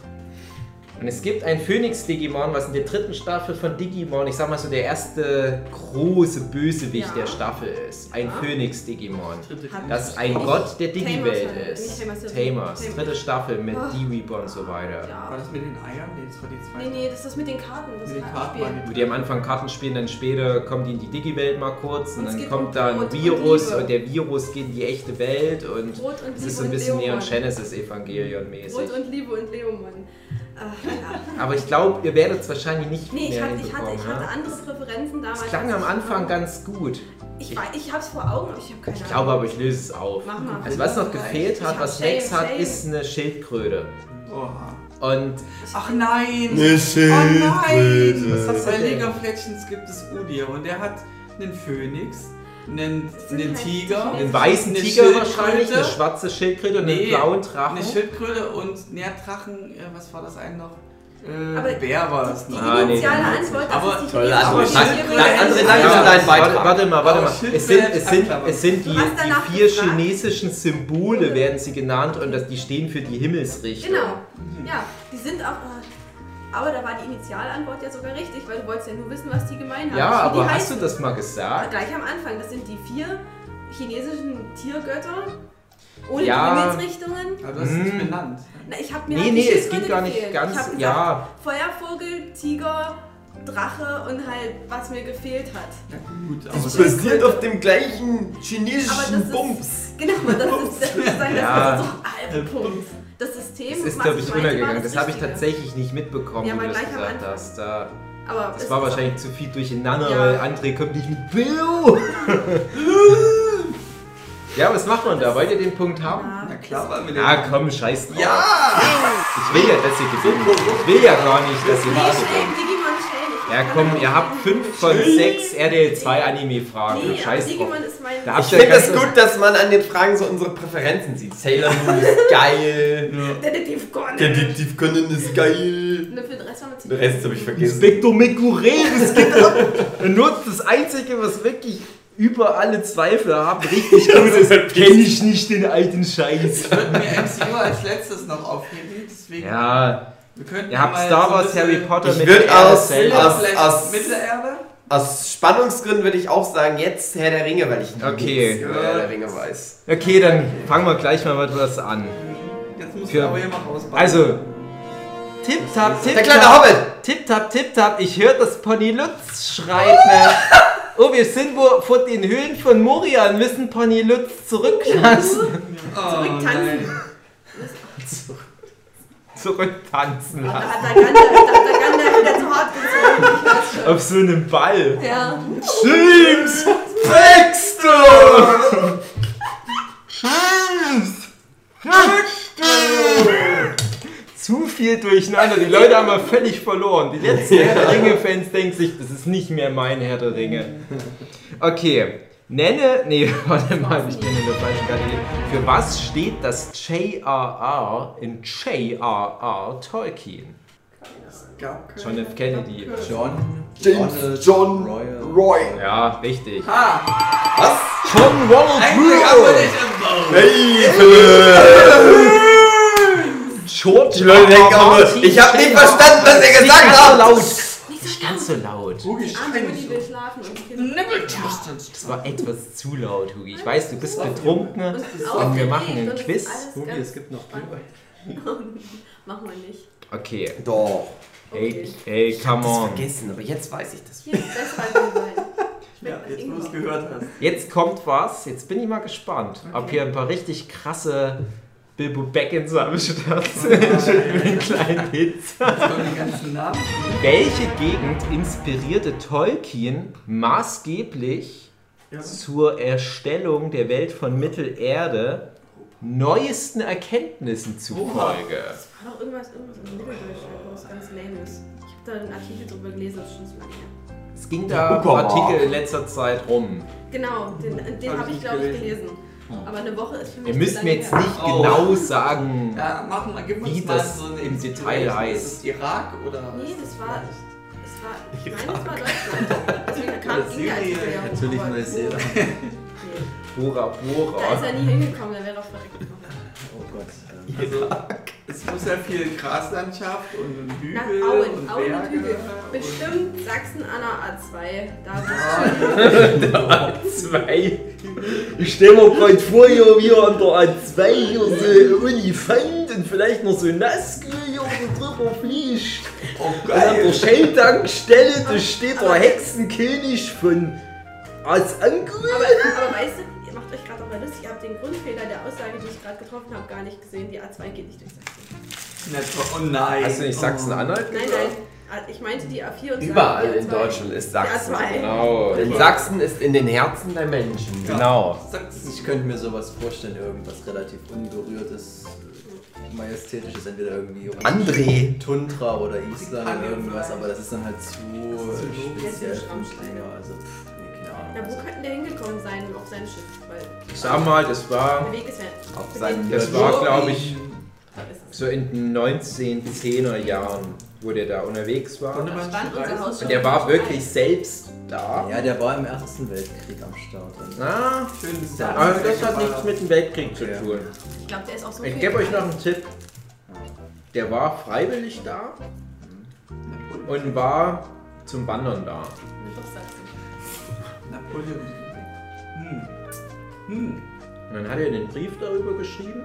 Und es gibt ein Phoenix-Digimon, was in der dritten Staffel von Digimon, ich sag mal so, der erste große Bösewicht Ja. der Staffel ist. Ein Ja. Phoenix-Digimon. Hat- Das ist ein Gott der Digi-Welt ist. Tamers, dritte Staffel mit Ah. D-Reaper und so weiter. War Ja. das mit den Eiern? Nee, das war die zweite. Nee, nee, das ist das mit den Karten. Das Mit den war Karten Wo die am Anfang Karten spielen, dann später kommen die in die Digi-Welt mal kurz und Und dann kommt da ein und Virus Liebe. und der Virus geht in die echte Welt und und es ist so ein und bisschen Neon. Genesis Evangelion mäßig. Brot und Liebe und Leomon. Ja. Aber ich glaube, ihr werdet es wahrscheinlich nicht Nee, ich mehr hatte, ich, hatte, hinbekommen. ich hatte ja? andere Präferenzen damals. Es klang am ich- Anfang ganz gut. Ich, weiß, ich hab's vor Augen, aber ich habe keine Ich glaube aber, ich löse es auf. Mach mal. Also was noch gefehlt Ich hat, was Shame, Max hat, Shame. ist eine Schildkröte. Oha. Und Ach nein! Eine Oh nein! Schildkröte. Was hast du Bei? League of Legends gibt es Udir und der hat einen Phönix, einen, einen Tiger, die Einen weißen eine Tiger wahrscheinlich, eine schwarze Schildkröte und Nee, einen blauen Drachen. eine Schildkröte und ja, Drachen, äh, was war das eine noch? Äh, Aber Bär war das Die noch. Ah, nee, initiale den- Antwort, das Aber ist die tolle chinesische Antwort. Tierwelt. Danke, danke Ja, für deinen warte, Beitrag. warte mal, warte mal. Es sind, es sind, es sind die, die vier gefragt. chinesischen Symbole, werden sie genannt, und das, die stehen für die Himmelsrichtung. Genau. Ja, die sind auch. Aber da war die Initialantwort ja sogar richtig, weil du wolltest ja nur wissen, was die gemein haben. Ja, aber hast heißen. du das mal gesagt? Gleich am Anfang, das sind die vier chinesischen Tiergötter ohne Ja. die Himmelsrichtungen. Aber du hast es nicht Hm. benannt. Na, ich hab mir Nee, halt nee, es ging gar nicht gefehlt. ganz. Ich gesagt, Ja, Feuervogel, Tiger, Drache und halt, was mir gefehlt hat. Ja gut, aber Das Das basiert auf dem gleichen Aber das chinesischen ist- Bums. Genau, das ist, das (laughs) ist ein Ja. das ist so ein Punkt. Das System, es ist, glaube ich, untergegangen. Das habe ich tatsächlich nicht mitbekommen, Ja, wie aber du das gleich am gesagt Anfang. hast. Da, Aber das es war wahrscheinlich zu viel durcheinander, Ja. weil André kommt nicht mit Bill. (laughs) ja, was macht man da? Wollt ihr den Punkt haben? Ja. Na klar, weil wir den Ja, komm, scheiß drauf. Ja! Ich will ja, dass ihr gewinnt. Ich will ja gar nicht, dass ihr nicht Ja, komm, ihr habt nicht 5 von 6 RDL 2 Anime-Fragen. Nee, aber Scheiß drauf. Digimon ist mein. Da Ich finde es gut, dass man an den Fragen so unsere Präferenzen sieht. Sailor Moon ist (laughs) geil. Detektiv Conan. Detektiv Conan ist geil. Ne, für den Rest haben wir Den Rest habe ich vergessen. Inspektor Mekure, das geht ab. Nur das Einzige, was wirklich über alle Zweifel haben, richtig (laughs) gut ist, kenne ich nicht den alten Scheiß. Ich würde mir MCU als letztes noch aufheben, deswegen. Ja, ihr habt mal Star so Wars, bisschen- Harry Potter Ich mit würd der aus- aus- aus- Mittelerde? Aus Spannungsgründen würde ich auch sagen, jetzt Herr der Ringe, weil ich Okay. nichts über Herr der Ringe weiß. Okay, dann fangen wir gleich mal mit was an. Jetzt Für- du aber hier mal rausbauen. Also, tipp tap, tipp Der kleine Hobbit! tipp tap, tipp tap, ich höre das Pony Lutz schreien. ne? (laughs) Oh, wir sind wo vor den Höhlen von Moria und müssen Pony Lutz zurücklassen. (laughs) oh, (laughs) zurücktanzen. Zurücktanzen lassen. da hat der Gander wieder zu hart gezogen. Auf so einem Ball. Ja. James Baxter! Zu viel durcheinander. Die Leute haben wir völlig verloren. Die letzten Herr der Ringe-Fans denken sich, das ist nicht mehr mein Herr der Ringe. Okay. Nenne, nee, (laughs) warte mal, ich nenne eine falsche Kategorie. Für was steht das JRR in JRR Tolkien? John F. Kennedy. John. James John. Roy. Ja, richtig. Ah, Was? John Ronald wir Reuel. George Die Leute denken Martin ich habe nicht verstanden, was ihr Nicht gesagt laut. Nicht ganz so laut. Hugi, die nicht will schlafen und die Kinder. Das war etwas zu laut, Hugi. Ich weiß, du bist betrunken Und wir machen einen Quiz. Hugi, es gibt noch spannend. (laughs) Machen wir nicht. Okay. Doch. Hey, hey, Ich hab come on. vergessen, aber jetzt weiß ich das. Hier. (laughs) Ja, jetzt wo du es gehört hast. Jetzt kommt was. Jetzt bin ich mal gespannt, ob hier ein paar richtig krasse Bilbo Baggins am Start (laughs) sind. (laughs) mit den kleinen Hits. Welche Gegend inspirierte Tolkien maßgeblich zur Erstellung der Welt von Mittelerde neuesten Erkenntnissen zufolge? Das war doch irgendwas, irgendwas im Mitteldeutsch, irgendwas ganz Lames. Ich habe da einen Artikel drüber gelesen, das ist schon so lange her. Es ging da Uckermark. Artikel in letzter Zeit rum. Genau, den, den Hab habe ich glaube ich, gelesen. gelesen. Aber eine Woche ist für mich Ihr müsst mir jetzt her. nicht Oh. genau sagen. Ja, mach mal, gib uns Wie mal das so im. Detail heißt. Ist es Irak oder? Nee, das war. (laughs) Das war. Ich meine, das war Deutschland. Deswegen kam Syrien. ja rum, Natürlich Neuseeland. Nee. (laughs) Bora Da ist Bora. er nie hingekommen, der wäre auf verreckt gekommen. Also, es muss ja viel Graslandschaft und ein Nach Hügel Auen, und Auen Berge. und Hügel. und- Bestimmt Sachsen an der A2. Da bist Zwei. Ich stell mir gerade vor, hier wir an der A2 hier so Olifant und vielleicht noch so ein Nasskühl hier drüber fliegt. Oh, Und an der geil. Shell-Tankstelle, da steht der Hexenkönig von Asangul. Aber, aber weißt du, lustig, ihr habt den Grundfehler der Aussage, die ich gerade getroffen habe, gar nicht gesehen. Die A2 geht nicht durch Sachsen. Oh nein. Hast du nicht Sachsen-Anhalt Nein, gesagt? nein. Ah, Ich meinte die A4 und Überall die in A2. Deutschland ist Sachsen. Die A2. Genau. Denn Okay. Sachsen ist in den Herzen der Menschen. Genau. Sag's- Ich könnte mir sowas vorstellen, irgendwas relativ unberührtes, majestätisches, entweder irgendwie André. Tundra oder Island ja irgendwas, aber das ist dann halt zu zu speziell. Dinger. Also, pff. Ja, wo könnte der hingekommen sein auf sein Schiff? Weil Ich sag mal, das war, der Weg ist ja. Auf seinem das war glaube ich, Da so in den 1910er Jahren, wo der da unterwegs war. Konnte Da man stand schon unser reisen? Haus schon Und der war wirklich selbst da. Ja, der war im Ersten Weltkrieg am Start. Und Ah, Schönes Ja, aber das hat nichts mit dem Weltkrieg zu tun. Ich glaube, der ist auch so Ich gebe euch noch einen Tipp. Der war freiwillig da und war zum Wandern da. Napoleon. Hm. Hm. Und dann hat er den Brief darüber geschrieben.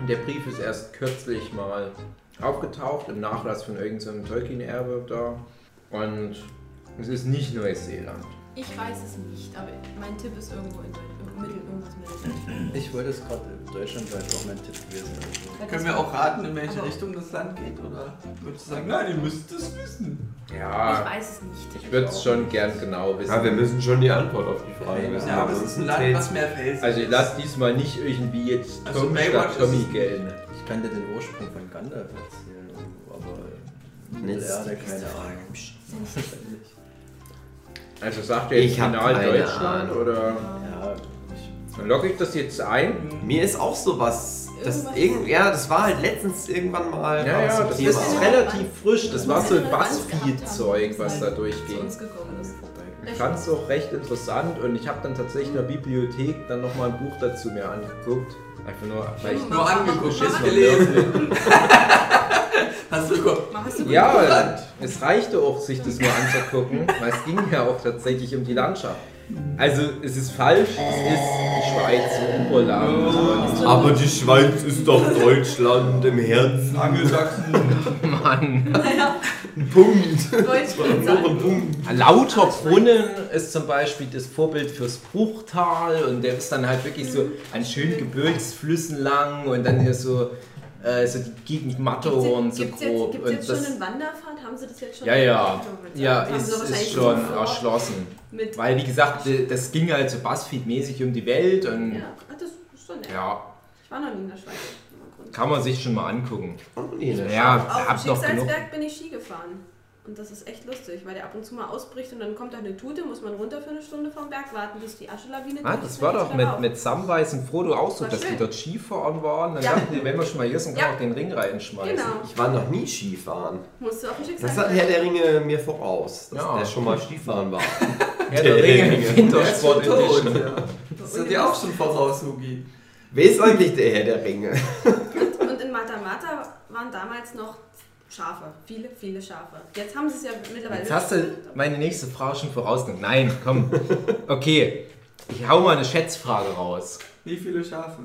Und der Brief ist erst kürzlich mal aufgetaucht im Nachlass von irgendeinem Tolkien-Erbe da. Und es ist nicht Neuseeland. Ich weiß es nicht, aber mein Tipp ist irgendwo in Deutschland. Mittel, irgendwas ich wollte es gerade deutschlandweit auch mein Tipp gewesen. Also. Können wir auch raten, in welche Richtung das Land geht? Oder würdest du sagen, nein, ihr müsst es wissen? Ich Ja, weiß es nicht. ich würde es schon gern genau wissen. Ja, wir müssen schon die Antwort auf die Frage wissen. Ja, aber es ist ein Land, was mehr Felsen Also ich lasse diesmal nicht irgendwie jetzt Also Tom Baywatch statt ist Tommy gelten. Ich kann dir den Ursprung von Gandalf erzählen, aber Nicht. Mittelerde keine Ahnung. Also sagt er jetzt Ich final Deutschland Ahnung. oder Ja, ich, dann logge ich das jetzt ein? Mir ist auch sowas. Das irgend, ja, das war halt letztens irgendwann mal. Ja, ja, das Thema. ist relativ frisch. Das war so ein Buzzfeed-Zeug, was da Zu durchging. ist. Ich fand es auch recht interessant und ich habe dann tatsächlich in der Bibliothek dann nochmal ein Buch dazu mir angeguckt. Einfach nur, weil ich Nur angeguckt, von gelesen. (laughs) Hast du geguckt? Ja, es reichte auch, sich das nur anzugucken, weil es ging ja auch tatsächlich um die Landschaft. Also, es ist falsch, es ist die Schweiz, Oberland. Aber die Schweiz ist doch Deutschland im Herzen. Angelsachsen. (laughs) Mann. Naja, Punkt. Ein sein. Punkt. Lauter Brunnen ist zum Beispiel das Vorbild fürs Bruchtal und der ist dann halt wirklich so an schönen Gebirgsflüssen lang und dann hier so, äh, so die Gegend Matterhorn so Gibt es jetzt, grob. gibt's Und jetzt schon einen Wanderpfad? Haben sie das jetzt schon? ja, ja, ja, ist, ist schon erschlossen. Mit, Weil, wie gesagt, das ging halt so Buzzfeed-mäßig um die Welt und ja, Ach, das ist schon nett. ja, Ich war noch nie in der Schweiz. Kann man sich schon mal angucken. Ja. Ja, Auf dem noch genug. Schicksalsberg bin ich Ski gefahren. Und das ist echt lustig, weil der ab und zu mal ausbricht und dann kommt da eine Tute, muss man runter für eine Stunde vom Berg warten, bis die Aschelawine Ah, das war doch mit, mit Samwise und Frodo auch so, dass die schön. dort Skifahren waren. Dann Ja. dachten die, wenn wir schon mal hier sind, kann Ja. auch den Ring reinschmeißen. Genau, Ich war noch nie Skifahren. musst du auf dem Das Schicksalsberg. hat Herr der Ringe mir voraus, dass Ja. der schon mal Skifahren war. (laughs) Herr der Ringe, Wintersport Der ist schon Edition. ja. Das hat dir auch schon voraus, Hugi. Wer ist eigentlich der Herr der Ringe? Und in Mata Mata waren damals noch Schafe. Viele, viele Schafe. Jetzt haben sie es ja mittlerweile. Jetzt hast du meine nächste Frage schon vorausgenommen. Nein, komm. (laughs) Okay, ich hau mal eine Schätzfrage raus. Wie viele Schafe?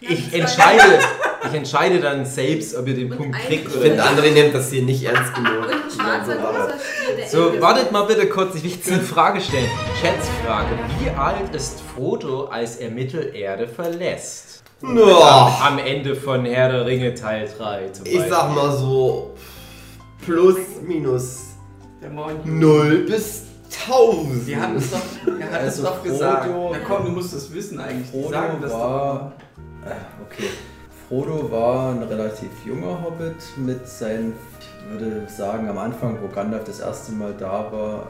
Ich entscheide, (laughs) ich entscheide dann selbst, ob ihr den Und Punkt ein- kriegt Ich oder finde, nicht. André nimmt das hier nicht ernst genug. Und ein schwarzer großer Stier, der So, wartet mal bitte kurz, ich will jetzt eine Frage stellen. Schätzfrage. Wie alt ist Frodo, als er Mittelerde verlässt? Ja, Am Ende von Herr der Ringe Teil 3 zum ich sag mal so plus minus Der Mond. 0 bis 1000. Die haben es doch, er hat es Also doch gesagt. Na komm, du musst das wissen eigentlich. Frodo sagen das war. Äh, okay. Frodo war ein relativ junger Hobbit mit seinen, ich würde sagen, am Anfang, wo Gandalf das erste Mal da war,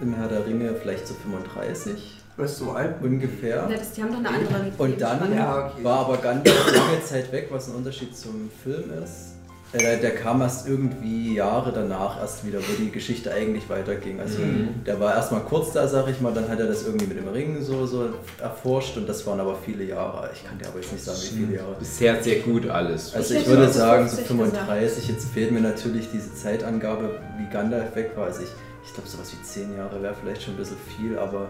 im Herr der Ringe, vielleicht so 35 doch. Weißt du, alt? ungefähr. Ja, das, die haben doch eine andere. Und dann. Ja, okay. war aber Gandalf lange Zeit weg, was ein Unterschied zum Film ist. Äh, der kam erst irgendwie Jahre danach erst wieder, wo die Geschichte eigentlich weiterging. Also der war erstmal kurz da, sag ich mal, dann hat er das irgendwie mit dem Ring so, so erforscht und das waren aber viele Jahre. Ich kann dir aber jetzt nicht sagen, wie viele Jahre. Bisher sehr gut alles. Also Ich ich würde sagen so 50 35, jetzt fehlt mir natürlich diese Zeitangabe, wie Gandalf weg war. Also ich, ich glaube sowas wie 10 Jahre wäre vielleicht schon ein bisschen viel, aber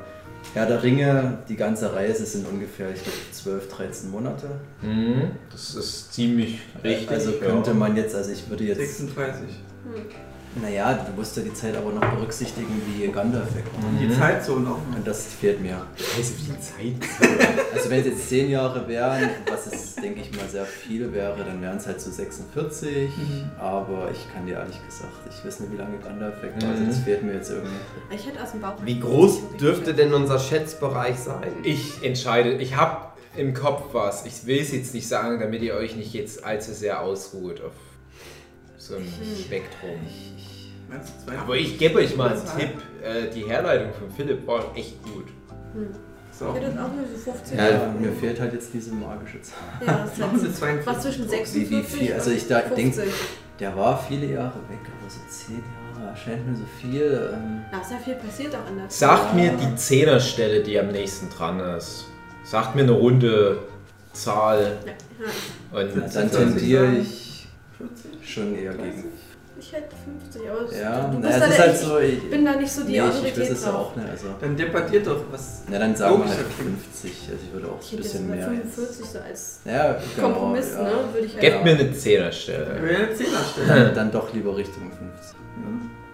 Herr der Ringe, die ganze Reise sind ungefähr, ich glaube 12, 13 Monate. Mhm, das ist ziemlich richtig. Also könnte ja. man jetzt, also ich würde jetzt, 36. naja, du musst ja die Zeit aber noch berücksichtigen, wie Gandalf weg war. Die Zeitzone auch. Und das fehlt mir. Scheiße, wie viel Zeit. Also wenn es jetzt 10 Jahre wären, was es, denke ich mal, sehr viel wäre, dann wären es halt so 46. Aber ich kann dir ehrlich gesagt, ich weiß nicht, wie lange Gandalf weg war. Also das fehlt mir jetzt irgendwie. Ich hätte aus dem Bauch. Wie groß dürfte denn unser Schätzbereich sein? Ich entscheide, ich habe im Kopf was. Ich will es jetzt nicht sagen, damit ihr euch nicht jetzt allzu sehr ausruht auf so Spektrum. Meinst du zwei? Aber ich gebe euch mal einen Tipp. Äh, die Herleitung von Philipp war echt gut. So. Ich hätte auch nur so 15. Ja, mir fehlt halt jetzt diese magische Zahl. Ja, das ist Machen Sie jetzt 42. was zwischen 46 Wie- wie viel? Also ich da- und denk- 50. Der war viele Jahre weg, aber so zehn Jahre erscheint mir so viel. Ähm, Da ist ja viel passiert auch in der Zeit. Sagt mir die Zehnerstelle, die am nächsten dran ist. Sagt mir eine runde Zahl. Ja, ja. Und dann 40 tendiere ich schon eher gegen. Ich hätte 50, aber es- Ja, du bist es da halt so. Ich, ich bin da nicht so die nee, ich, ich Autorität weiß ja auch nicht. Also, Dann debattiert doch, was. na, dann sagen wir halt klingt. 50. Also ich würde auch Ich ein bisschen mehr. 45 so als Ja, genau, Kompromiss, ja. ne? Würde ich halt gebt mir eine Zehnerstelle. Ich will eine Zehnerstelle. Dann, doch lieber Richtung 50.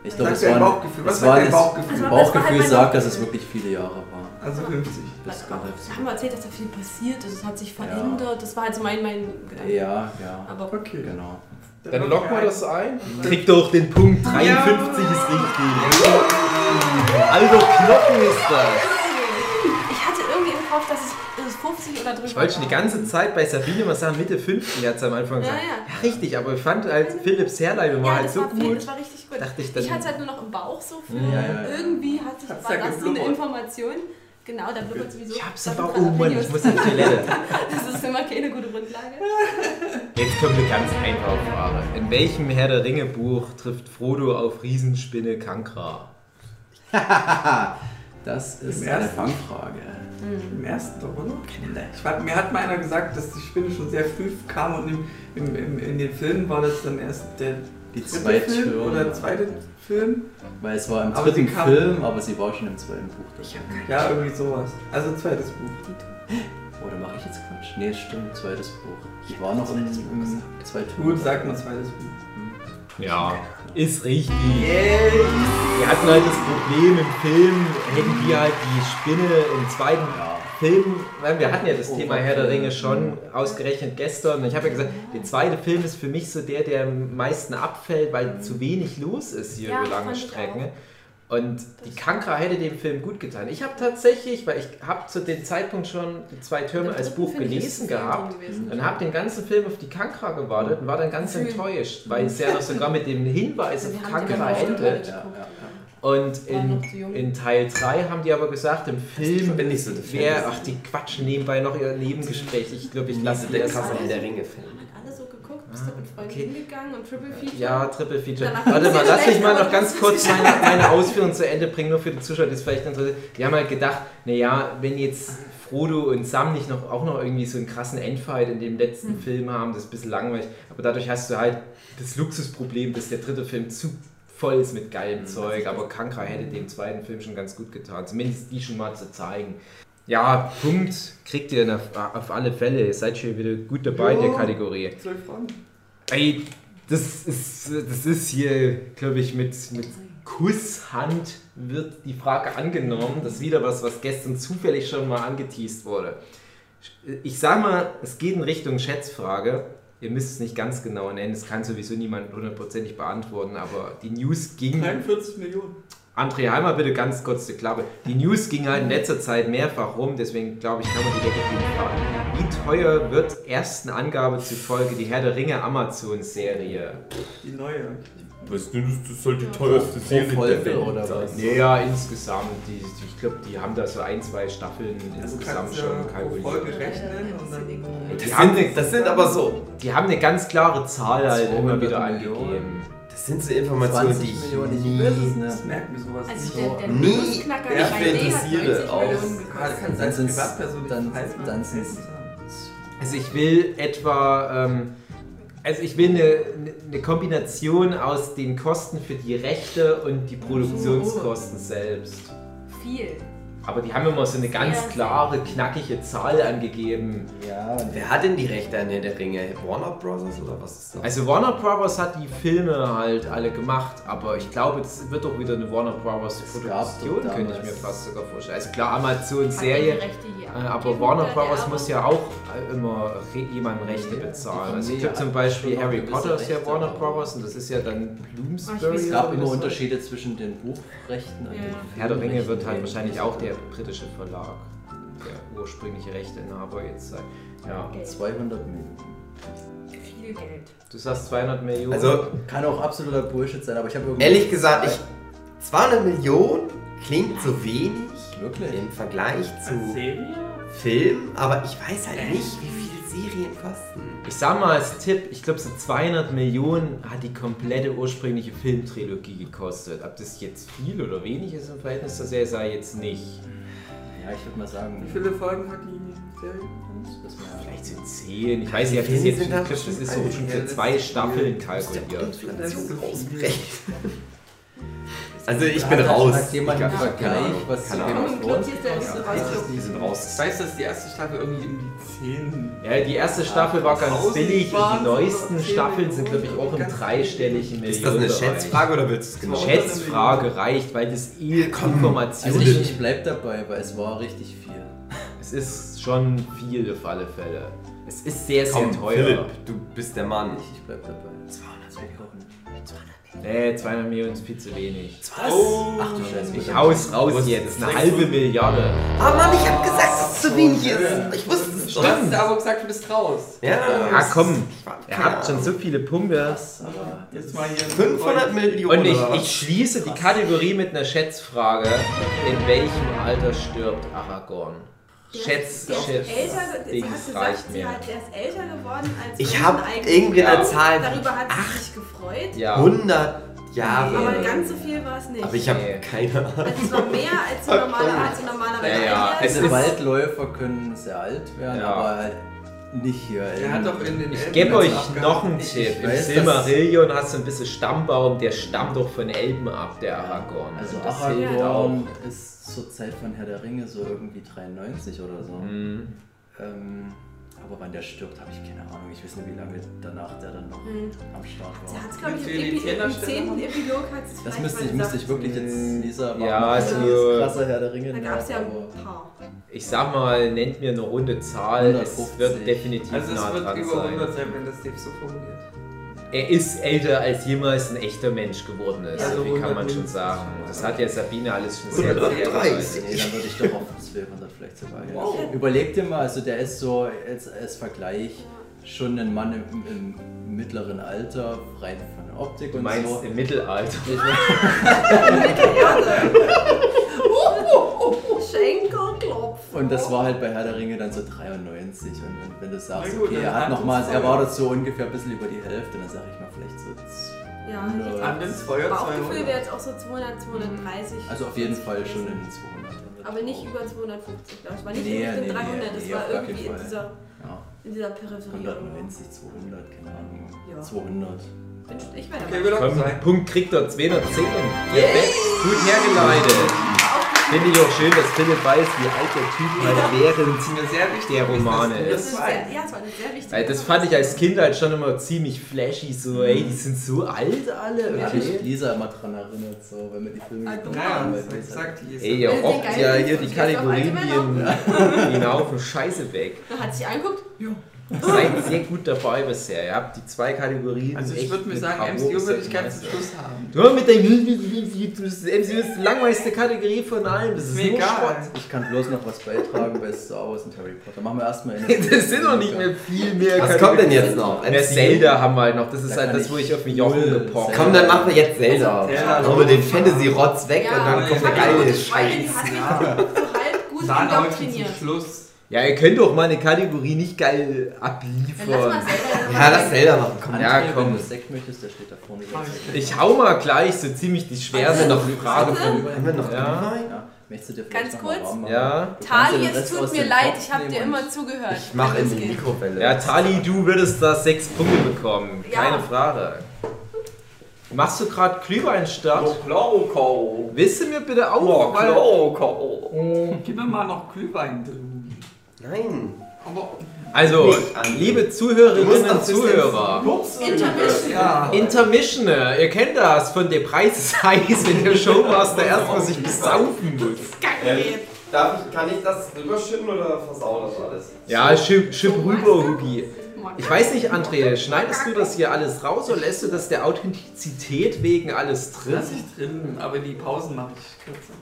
Ich glaube, es war, Bauchgefühl. Was es sagt war dein das Bauchgefühl? Also, war halt Bauchgefühl mein sagt, dass es Bauchgefühl. wirklich viele Jahre waren. Also 50. Das auch, kann halt wir haben erzählt, dass da viel passiert ist. Es hat sich verändert. Das war halt so mein, mein Gedanke. Ja, ja. Aber Okay. Genau. Dann locken wir das ein. Kriegt doch den Punkt. 53 ist richtig. Also Knochen ist das. ich hatte irgendwie im Kopf, dass es, dass es 50 oder drüber Ich wollte schon die ganze Zeit bei Sabine mal sagen, Mitte 50 hat sie am Anfang Ja, gesagt. ja. Ja, richtig, aber ich fand halt Philipps Herleitung war Ja, halt das so war, gut. das war richtig gut. Dachte ich dann- ich hatte es halt nur noch im Bauch so viel. Ja, ja, ja. Irgendwie hat sich, Hat's war ja das so eine. Information. Genau, da blubbert sowieso. Ich hab's aber auch. Oh ich muss in die Toilette. (laughs) Das ist immer keine gute Grundlage. Jetzt kommt eine ganz einfache Frage. In welchem Herr der Ringe Buch trifft Frodo auf Riesenspinne Kankra? (laughs) Das ist Im eine ersten? Fangfrage. Im ersten doch, oder? Ich war, mir hat mal einer gesagt, dass die Spinne schon sehr früh kam und im, im, im, in den Filmen war das dann erst der Die zweite Film oder zweite Film. Weil es war im Aber dritten kam- Film, aber sie war schon im zweiten Buch. dabei. Ja, irgendwie sowas. Also zweites Buch. Oder mache ich jetzt Quatsch? Nee, stimmt, zweites Buch. Ich war noch im, im zweiten Gut, sagt man zweites Buch. Ja, ist richtig. Wir hatten halt das Problem im Film, hätten wir halt die Spinne im zweiten Film, weil wir hatten ja das Oh, Thema. Herr der Ringe schon ausgerechnet gestern. Ich habe ja gesagt, der zweite Film ist für mich so der, der am meisten abfällt, weil zu wenig los ist hier Ja, über lange Strecken. Und die Kankra hätte dem Film gut getan. Ich habe tatsächlich, weil ich habe zu dem Zeitpunkt schon die zwei Türme als Buch gelesen gehabt und habe den ganzen Film auf die Kankra gewartet und war dann ganz enttäuscht, weil es ja noch sogar mit dem Hinweis auf Kankra endet. ja, ja. Und in, in Teil 3 haben die aber gesagt, im Film bin nicht so des- ach, die quatschen nebenbei noch ihr Nebengespräch. Ich glaube, ich lasse krasse mal. Herr der Ringe-Film. Hat alle so geguckt, bist du mit Freunden okay. hingegangen und Triple Feature? Ja, Triple Feature. Danach Warte mal, lass mich mal noch ganz kurz meine, meine Ausführungen zu Ende bringen, nur für die Zuschauer, die es vielleicht interessiert. Die haben halt gedacht, naja, wenn jetzt Frodo und Sam nicht noch, auch noch irgendwie so einen krassen Endfight in dem letzten Hm. Film haben, das ist ein bisschen langweilig. Aber dadurch hast du halt das Luxusproblem, dass der dritte Film zu voll ist mit geilem Zeug. Aber Kankra hätte dem zweiten Film schon ganz gut getan. Zumindest die schon mal zu zeigen. Ja, Punkt kriegt ihr auf, auf alle Fälle. Ihr seid schon wieder gut dabei in der Jo. Kategorie. Zwölf Fragen. Ey, das ist, das ist hier, glaube ich, mit, mit Kusshand wird die Frage angenommen. Das ist wieder was, was gestern zufällig schon mal angeteased wurde. Ich sag mal, es geht in Richtung Schätzfrage. Ihr müsst es nicht ganz genau nennen, es kann sowieso niemand hundertprozentig beantworten, aber die News ging. 43 Millionen. André Heimer, bitte ganz kurz die Klappe. Die News ging halt in letzter Zeit mehrfach rum, deswegen glaube ich, kann man die Decke fragen. Wie teuer wird ersten Angabe zufolge die Herr der Ringe Amazon-Serie? Die neue. Weißt du, das soll die teuerste Serie der Folge Welt oder sein. was? Ja, insgesamt. Die, ich glaube, die haben da so ein, zwei Staffeln Also insgesamt schon kalkuliert. Folge rechnen und dann. Das haben, sind, das sind aber so. die haben eine ganz klare Zahl halt immer 200 wieder Millionen. angegeben. Das sind so Informationen, 20 die ich Millionen, nie... es Das nicht. merkt mir sowas Also nicht. der, der Nie Nussknacker ich 3D hat interessiere 90 auch. Millionen Kann- gekostet. kann Dann zu sagen. Also ich will etwa, ähm, also ich will eine, eine Kombination aus den Kosten für die Rechte und die Produktionskosten selbst. Viel. Aber die haben immer so eine ganz Sehr, klare, knackige Zahl angegeben. Ja, und Wer hat denn die Rechte an Herr der Ringe? Warner Brothers oder was ist das? Also Warner Brothers hat die Filme halt alle gemacht, aber ich glaube, das wird doch wieder eine Warner Brothers Es gab Produktion, könnte ich mir fast sogar vorstellen. Also klar, Amazon Hat Serie, der die Rechte hier äh, aber Warner Brothers muss ja auch immer re jemandem Rechte bezahlen. Also ich glaube zum Beispiel Harry Potter ist ja Warner Brothers und das ist ja dann Bloomsbury. weiß es gab immer. Unterschiede zwischen den Buchrechten und Ja. den Herr der Ringe wird Filmrechten. halt wahrscheinlich auch der britische Verlag, der ursprüngliche Rechteinhaber jetzt sein. Ja. Geld. 200 Millionen. Viel Geld. Du sagst 200 Millionen. Also, Kann auch absoluter Bullshit sein, aber ich habe irgendwie. ehrlich gesagt, ich, 200 Millionen klingt so wenig Wirklich? im Vergleich zu Serie? Film, aber ich weiß halt nicht, wie viel Serien kosten. Ich sag mal als Tipp, ich glaube so 200 Millionen hat die komplette ursprüngliche Filmtrilogie gekostet. Ob das jetzt viel oder wenig ist im Verhältnis zur Serie, sei jetzt nicht. Ja, ich würde mal sagen. Wie viele Folgen hat die Serie? Das ist Vielleicht sind 10. Ich weiß nicht, ob das jetzt schon, da das ist so schon für zwei Staffeln Muss der kalkuliert. (laughs) Also ich bin raus. Hat jemand Ich einen Vergleich, was zu raus. Die sind raus. Ich weiß, dass die erste Staffel irgendwie um die 10. Ja, die erste Staffel war ganz billig und die neuesten Staffeln sind, glaube ich, auch im Millionen. dreistelligen Ist das eine. Schätzfrage oder willst du es genau? Schätzfrage reicht, weil das eh Informationen Also ich, ich bleib dabei, weil es war richtig viel. Es ist schon viel auf alle Fälle. Es ist sehr, sehr Komm, teuer. Philipp, du bist der Mann. Ich, ich bleib dabei. 200 Nee, 200 Millionen ist viel zu wenig. Oh. Ach du Scheiße. Ich hau's raus jetzt. Eine halbe Milliarde. Ah Mann, ich hab gesagt, dass es zu wenig ist. Ich wusste es Du schon. hast aber gesagt, du bist raus. Ja, Ah, komm. Er hat schon so viele Punkte. Jetzt mal hier. 500 Millionen. Und ich, was? ich schließe die Kategorie mit einer Schätzfrage. In welchem Alter stirbt Aragorn? Schätz, Der ist Schätz, älter, sie Dings hat gesagt, reicht mir. hat, der ist älter geworden als Ich Menschen hab eigentlich. irgendwie eine. Zahl. Darüber hat sie sich gefreut. Ja. 100 Jahre. Aber ganz so viel war es nicht. Aber ich habe Nee. keine Ahnung. also es war mehr als sie (laughs) normale, als normalerweise Ja, ja, Also ist- Waldläufer können sehr alt werden, Ja. aber halt nicht hier. Er hat doch in den Ich gebe euch Abgang- noch einen Ich- Tipp. ich Im weiß, Silmarillion hast du ein bisschen Stammbaum, der stammt doch von Elben ab, der Aragorn. Also Aragorn ist zur Zeit von Herr der Ringe so irgendwie 93 oder so. Mhm. Ähm, aber wann der stirbt, habe ich keine Ahnung. Ich weiß nicht, wie lange danach der dann noch Mhm. am Start war. hat es, glaube ich, im, Epi im Zehnerstelle 10. haben? Epilog hat es Das müsste ich, müsste ich wirklich jetzt Lisa Ja, also- als krasser Herr der Ringe. Da gab es ja ein paar. Ich sag mal, nennt mir eine runde Zahl. 150. Es wird definitiv Also es nah wird dran über sein. 100 sein, wenn das Dave so formuliert. Er ist älter als jemals ein echter Mensch geworden ist. Also so viel kann man schon 150. sagen. Das hat ja Sabine alles schon sehr, sehr 130. Nee, dann würde ich doch auf 1200 vielleicht sogar gehen. Wow. Überleg dir mal, also der ist so als, als Vergleich schon ein Mann im, im mittleren Alter, rein von der Optik Du und meinst so. im Mittelalter. (laughs) Schenkelklopf. Und das war halt bei Herr der Ringe dann so 93. Und wenn, wenn du sagst, gut, okay, er hat hat nochmal, uns er war das so ungefähr ein bisschen über die Hälfte, dann sag ich mal vielleicht so. Ja, 200. ich An ins Feuer Bauchgefühl 200. wäre jetzt auch so 200, 230. Also auf jeden Fall schon in den 200. Aber nicht über 250, glaube ich. War nicht Nee, in Richtung nee, 300, nee, das nee, war irgendwie in dieser, Ja, in dieser Peripherie. irgendwo. 190, 200, keine Ahnung. Ja. 200. Bin- Ich werde Okay. Punkt kriegt er 210. Perfekt, gut hergeleitet. Finde ich auch schön, dass Philipp weiß, wie alt der Typ halt während Ist mir sehr wichtig, der Romane du Das das ist sehr, ja, es war eine sehr wichtige Weil das fand ich als Kind halt schon immer ziemlich flashy, so ey, die sind so alt alle. Da habe ich Okay. Lisa immer dran erinnert, so, wenn wir die Filme du Ja, ist exakt. ist Ey, ihr rockt geilen ja hier die Kategorien ein Haufen (laughs) Scheiße weg. Da hat sich angeguckt. Seid sehr gut dabei bisher. Ihr habt die zwei Kategorien. Also ich würde mir sagen, MCU würde ich ganz zum. Schluss haben. Du mit deinem MCU ist die langweiligste Kategorie von allen. Das ist Mir egal. Schrott. Ich kann bloß noch was beitragen bei Star Wars und Harry Potter. Machen wir erstmal in (laughs) Das sind noch nicht mehr viel mehr Was kommt denn jetzt noch? Mehr? Zelda haben wir halt noch. Das ist Da halt das, wo ich auf den Jochen gepocht Zelda. Komm, dann machen wir jetzt Zelda. Machen wir den Fantasy-Rotz weg und dann kommt der geile Scheiß. hat mich Ja. so halb gut Zahnhäutchen zum indoktriniert. Schluss. Ja, ihr könnt doch mal eine Kategorie nicht geil Dann lass mal abliefern. selber. Ja, lass Zelda machen. Komm. André, Ja, wenn komm. du Sekt möchtest, der steht da vorne. Ich hau mal gleich so ziemlich die schwerste noch eine Frage von. Haben wir noch Ja. Glühwein? Ja, möchtest du dir vielleicht Ganz kurz? Ja. Tali, es tut mir leid, ich habe dir immer zugehört. Ich mach Wenn in es die. Mikrowelle. Ja, Tali, du würdest da sechs Punkte bekommen. Ja. Keine Frage. Machst du gerade Glühweinstart? Kloko. Willst du mir bitte Oh, auch? weil- Kloko. Gib mir mal noch Glühwein drin. Nein. Aber Also, liebe Zuhörerinnen und Zuhörer. Intermission. ja. Intermission, ihr kennt das von der Preis ist heiß, wenn der Showmaster erstmal sich besaufen muss. Darf ich, kann ich das rüberschütten oder versau das alles? Ja, schipp, schipp rüber, Hugi. Ich weiß nicht, André, schneidest du das hier alles raus oder lässt du das der Authentizität wegen alles drin? Lass ich drin, aber die Pausen mache ich kürzer.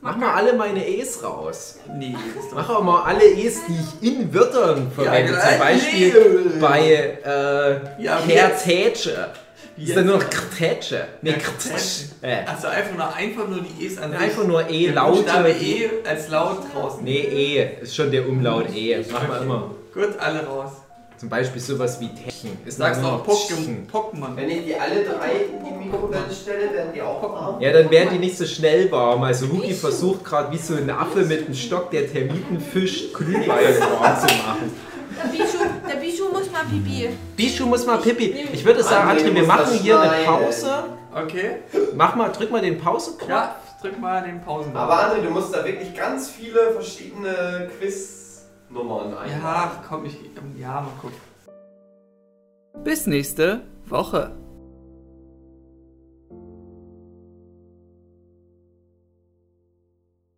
Mach mal alle meine E's raus. Nee, das ist doch. Mach auch mal alle E's, die ich in Wörtern verwende. genau. Zum Beispiel Nee. bei äh, Ja, Kertätsche. Ist dann nur noch Krtätsche. Nee, Ja, Krtätsche. Äh. Also einfach nur, einfach nur die E's an sich. Einfach nur E, die- E als laut draußen. Nee, E. Ist schon der Umlaut E. Machen wir immer. Gut, alle raus. Zum Beispiel sowas wie Techen. Ist Sagst dann auch Pokémon. Pokémon. Wenn ich die alle drei in die Mikrowelle stelle, werden die auch warm. Ja, dann werden die nicht so schnell warm. Also Hugi versucht gerade wie so ein Affe mit einem Stock, der Termiten fischt, Glühwein (laughs) warm zu machen. Der Bischu, der Bischu muss mal Bibi. Bischu muss mal Pipi. Ich würde sagen, André, du wir machen hier eine. Pause. Okay. Mach mal, drück mal den Pause-Knopf. Ja, drück mal den Pausen. Aber André, du musst da wirklich ganz viele verschiedene Quiz-Nummern ein. Ja, komm, ich. Ja, mal gucken. Bis nächste Woche.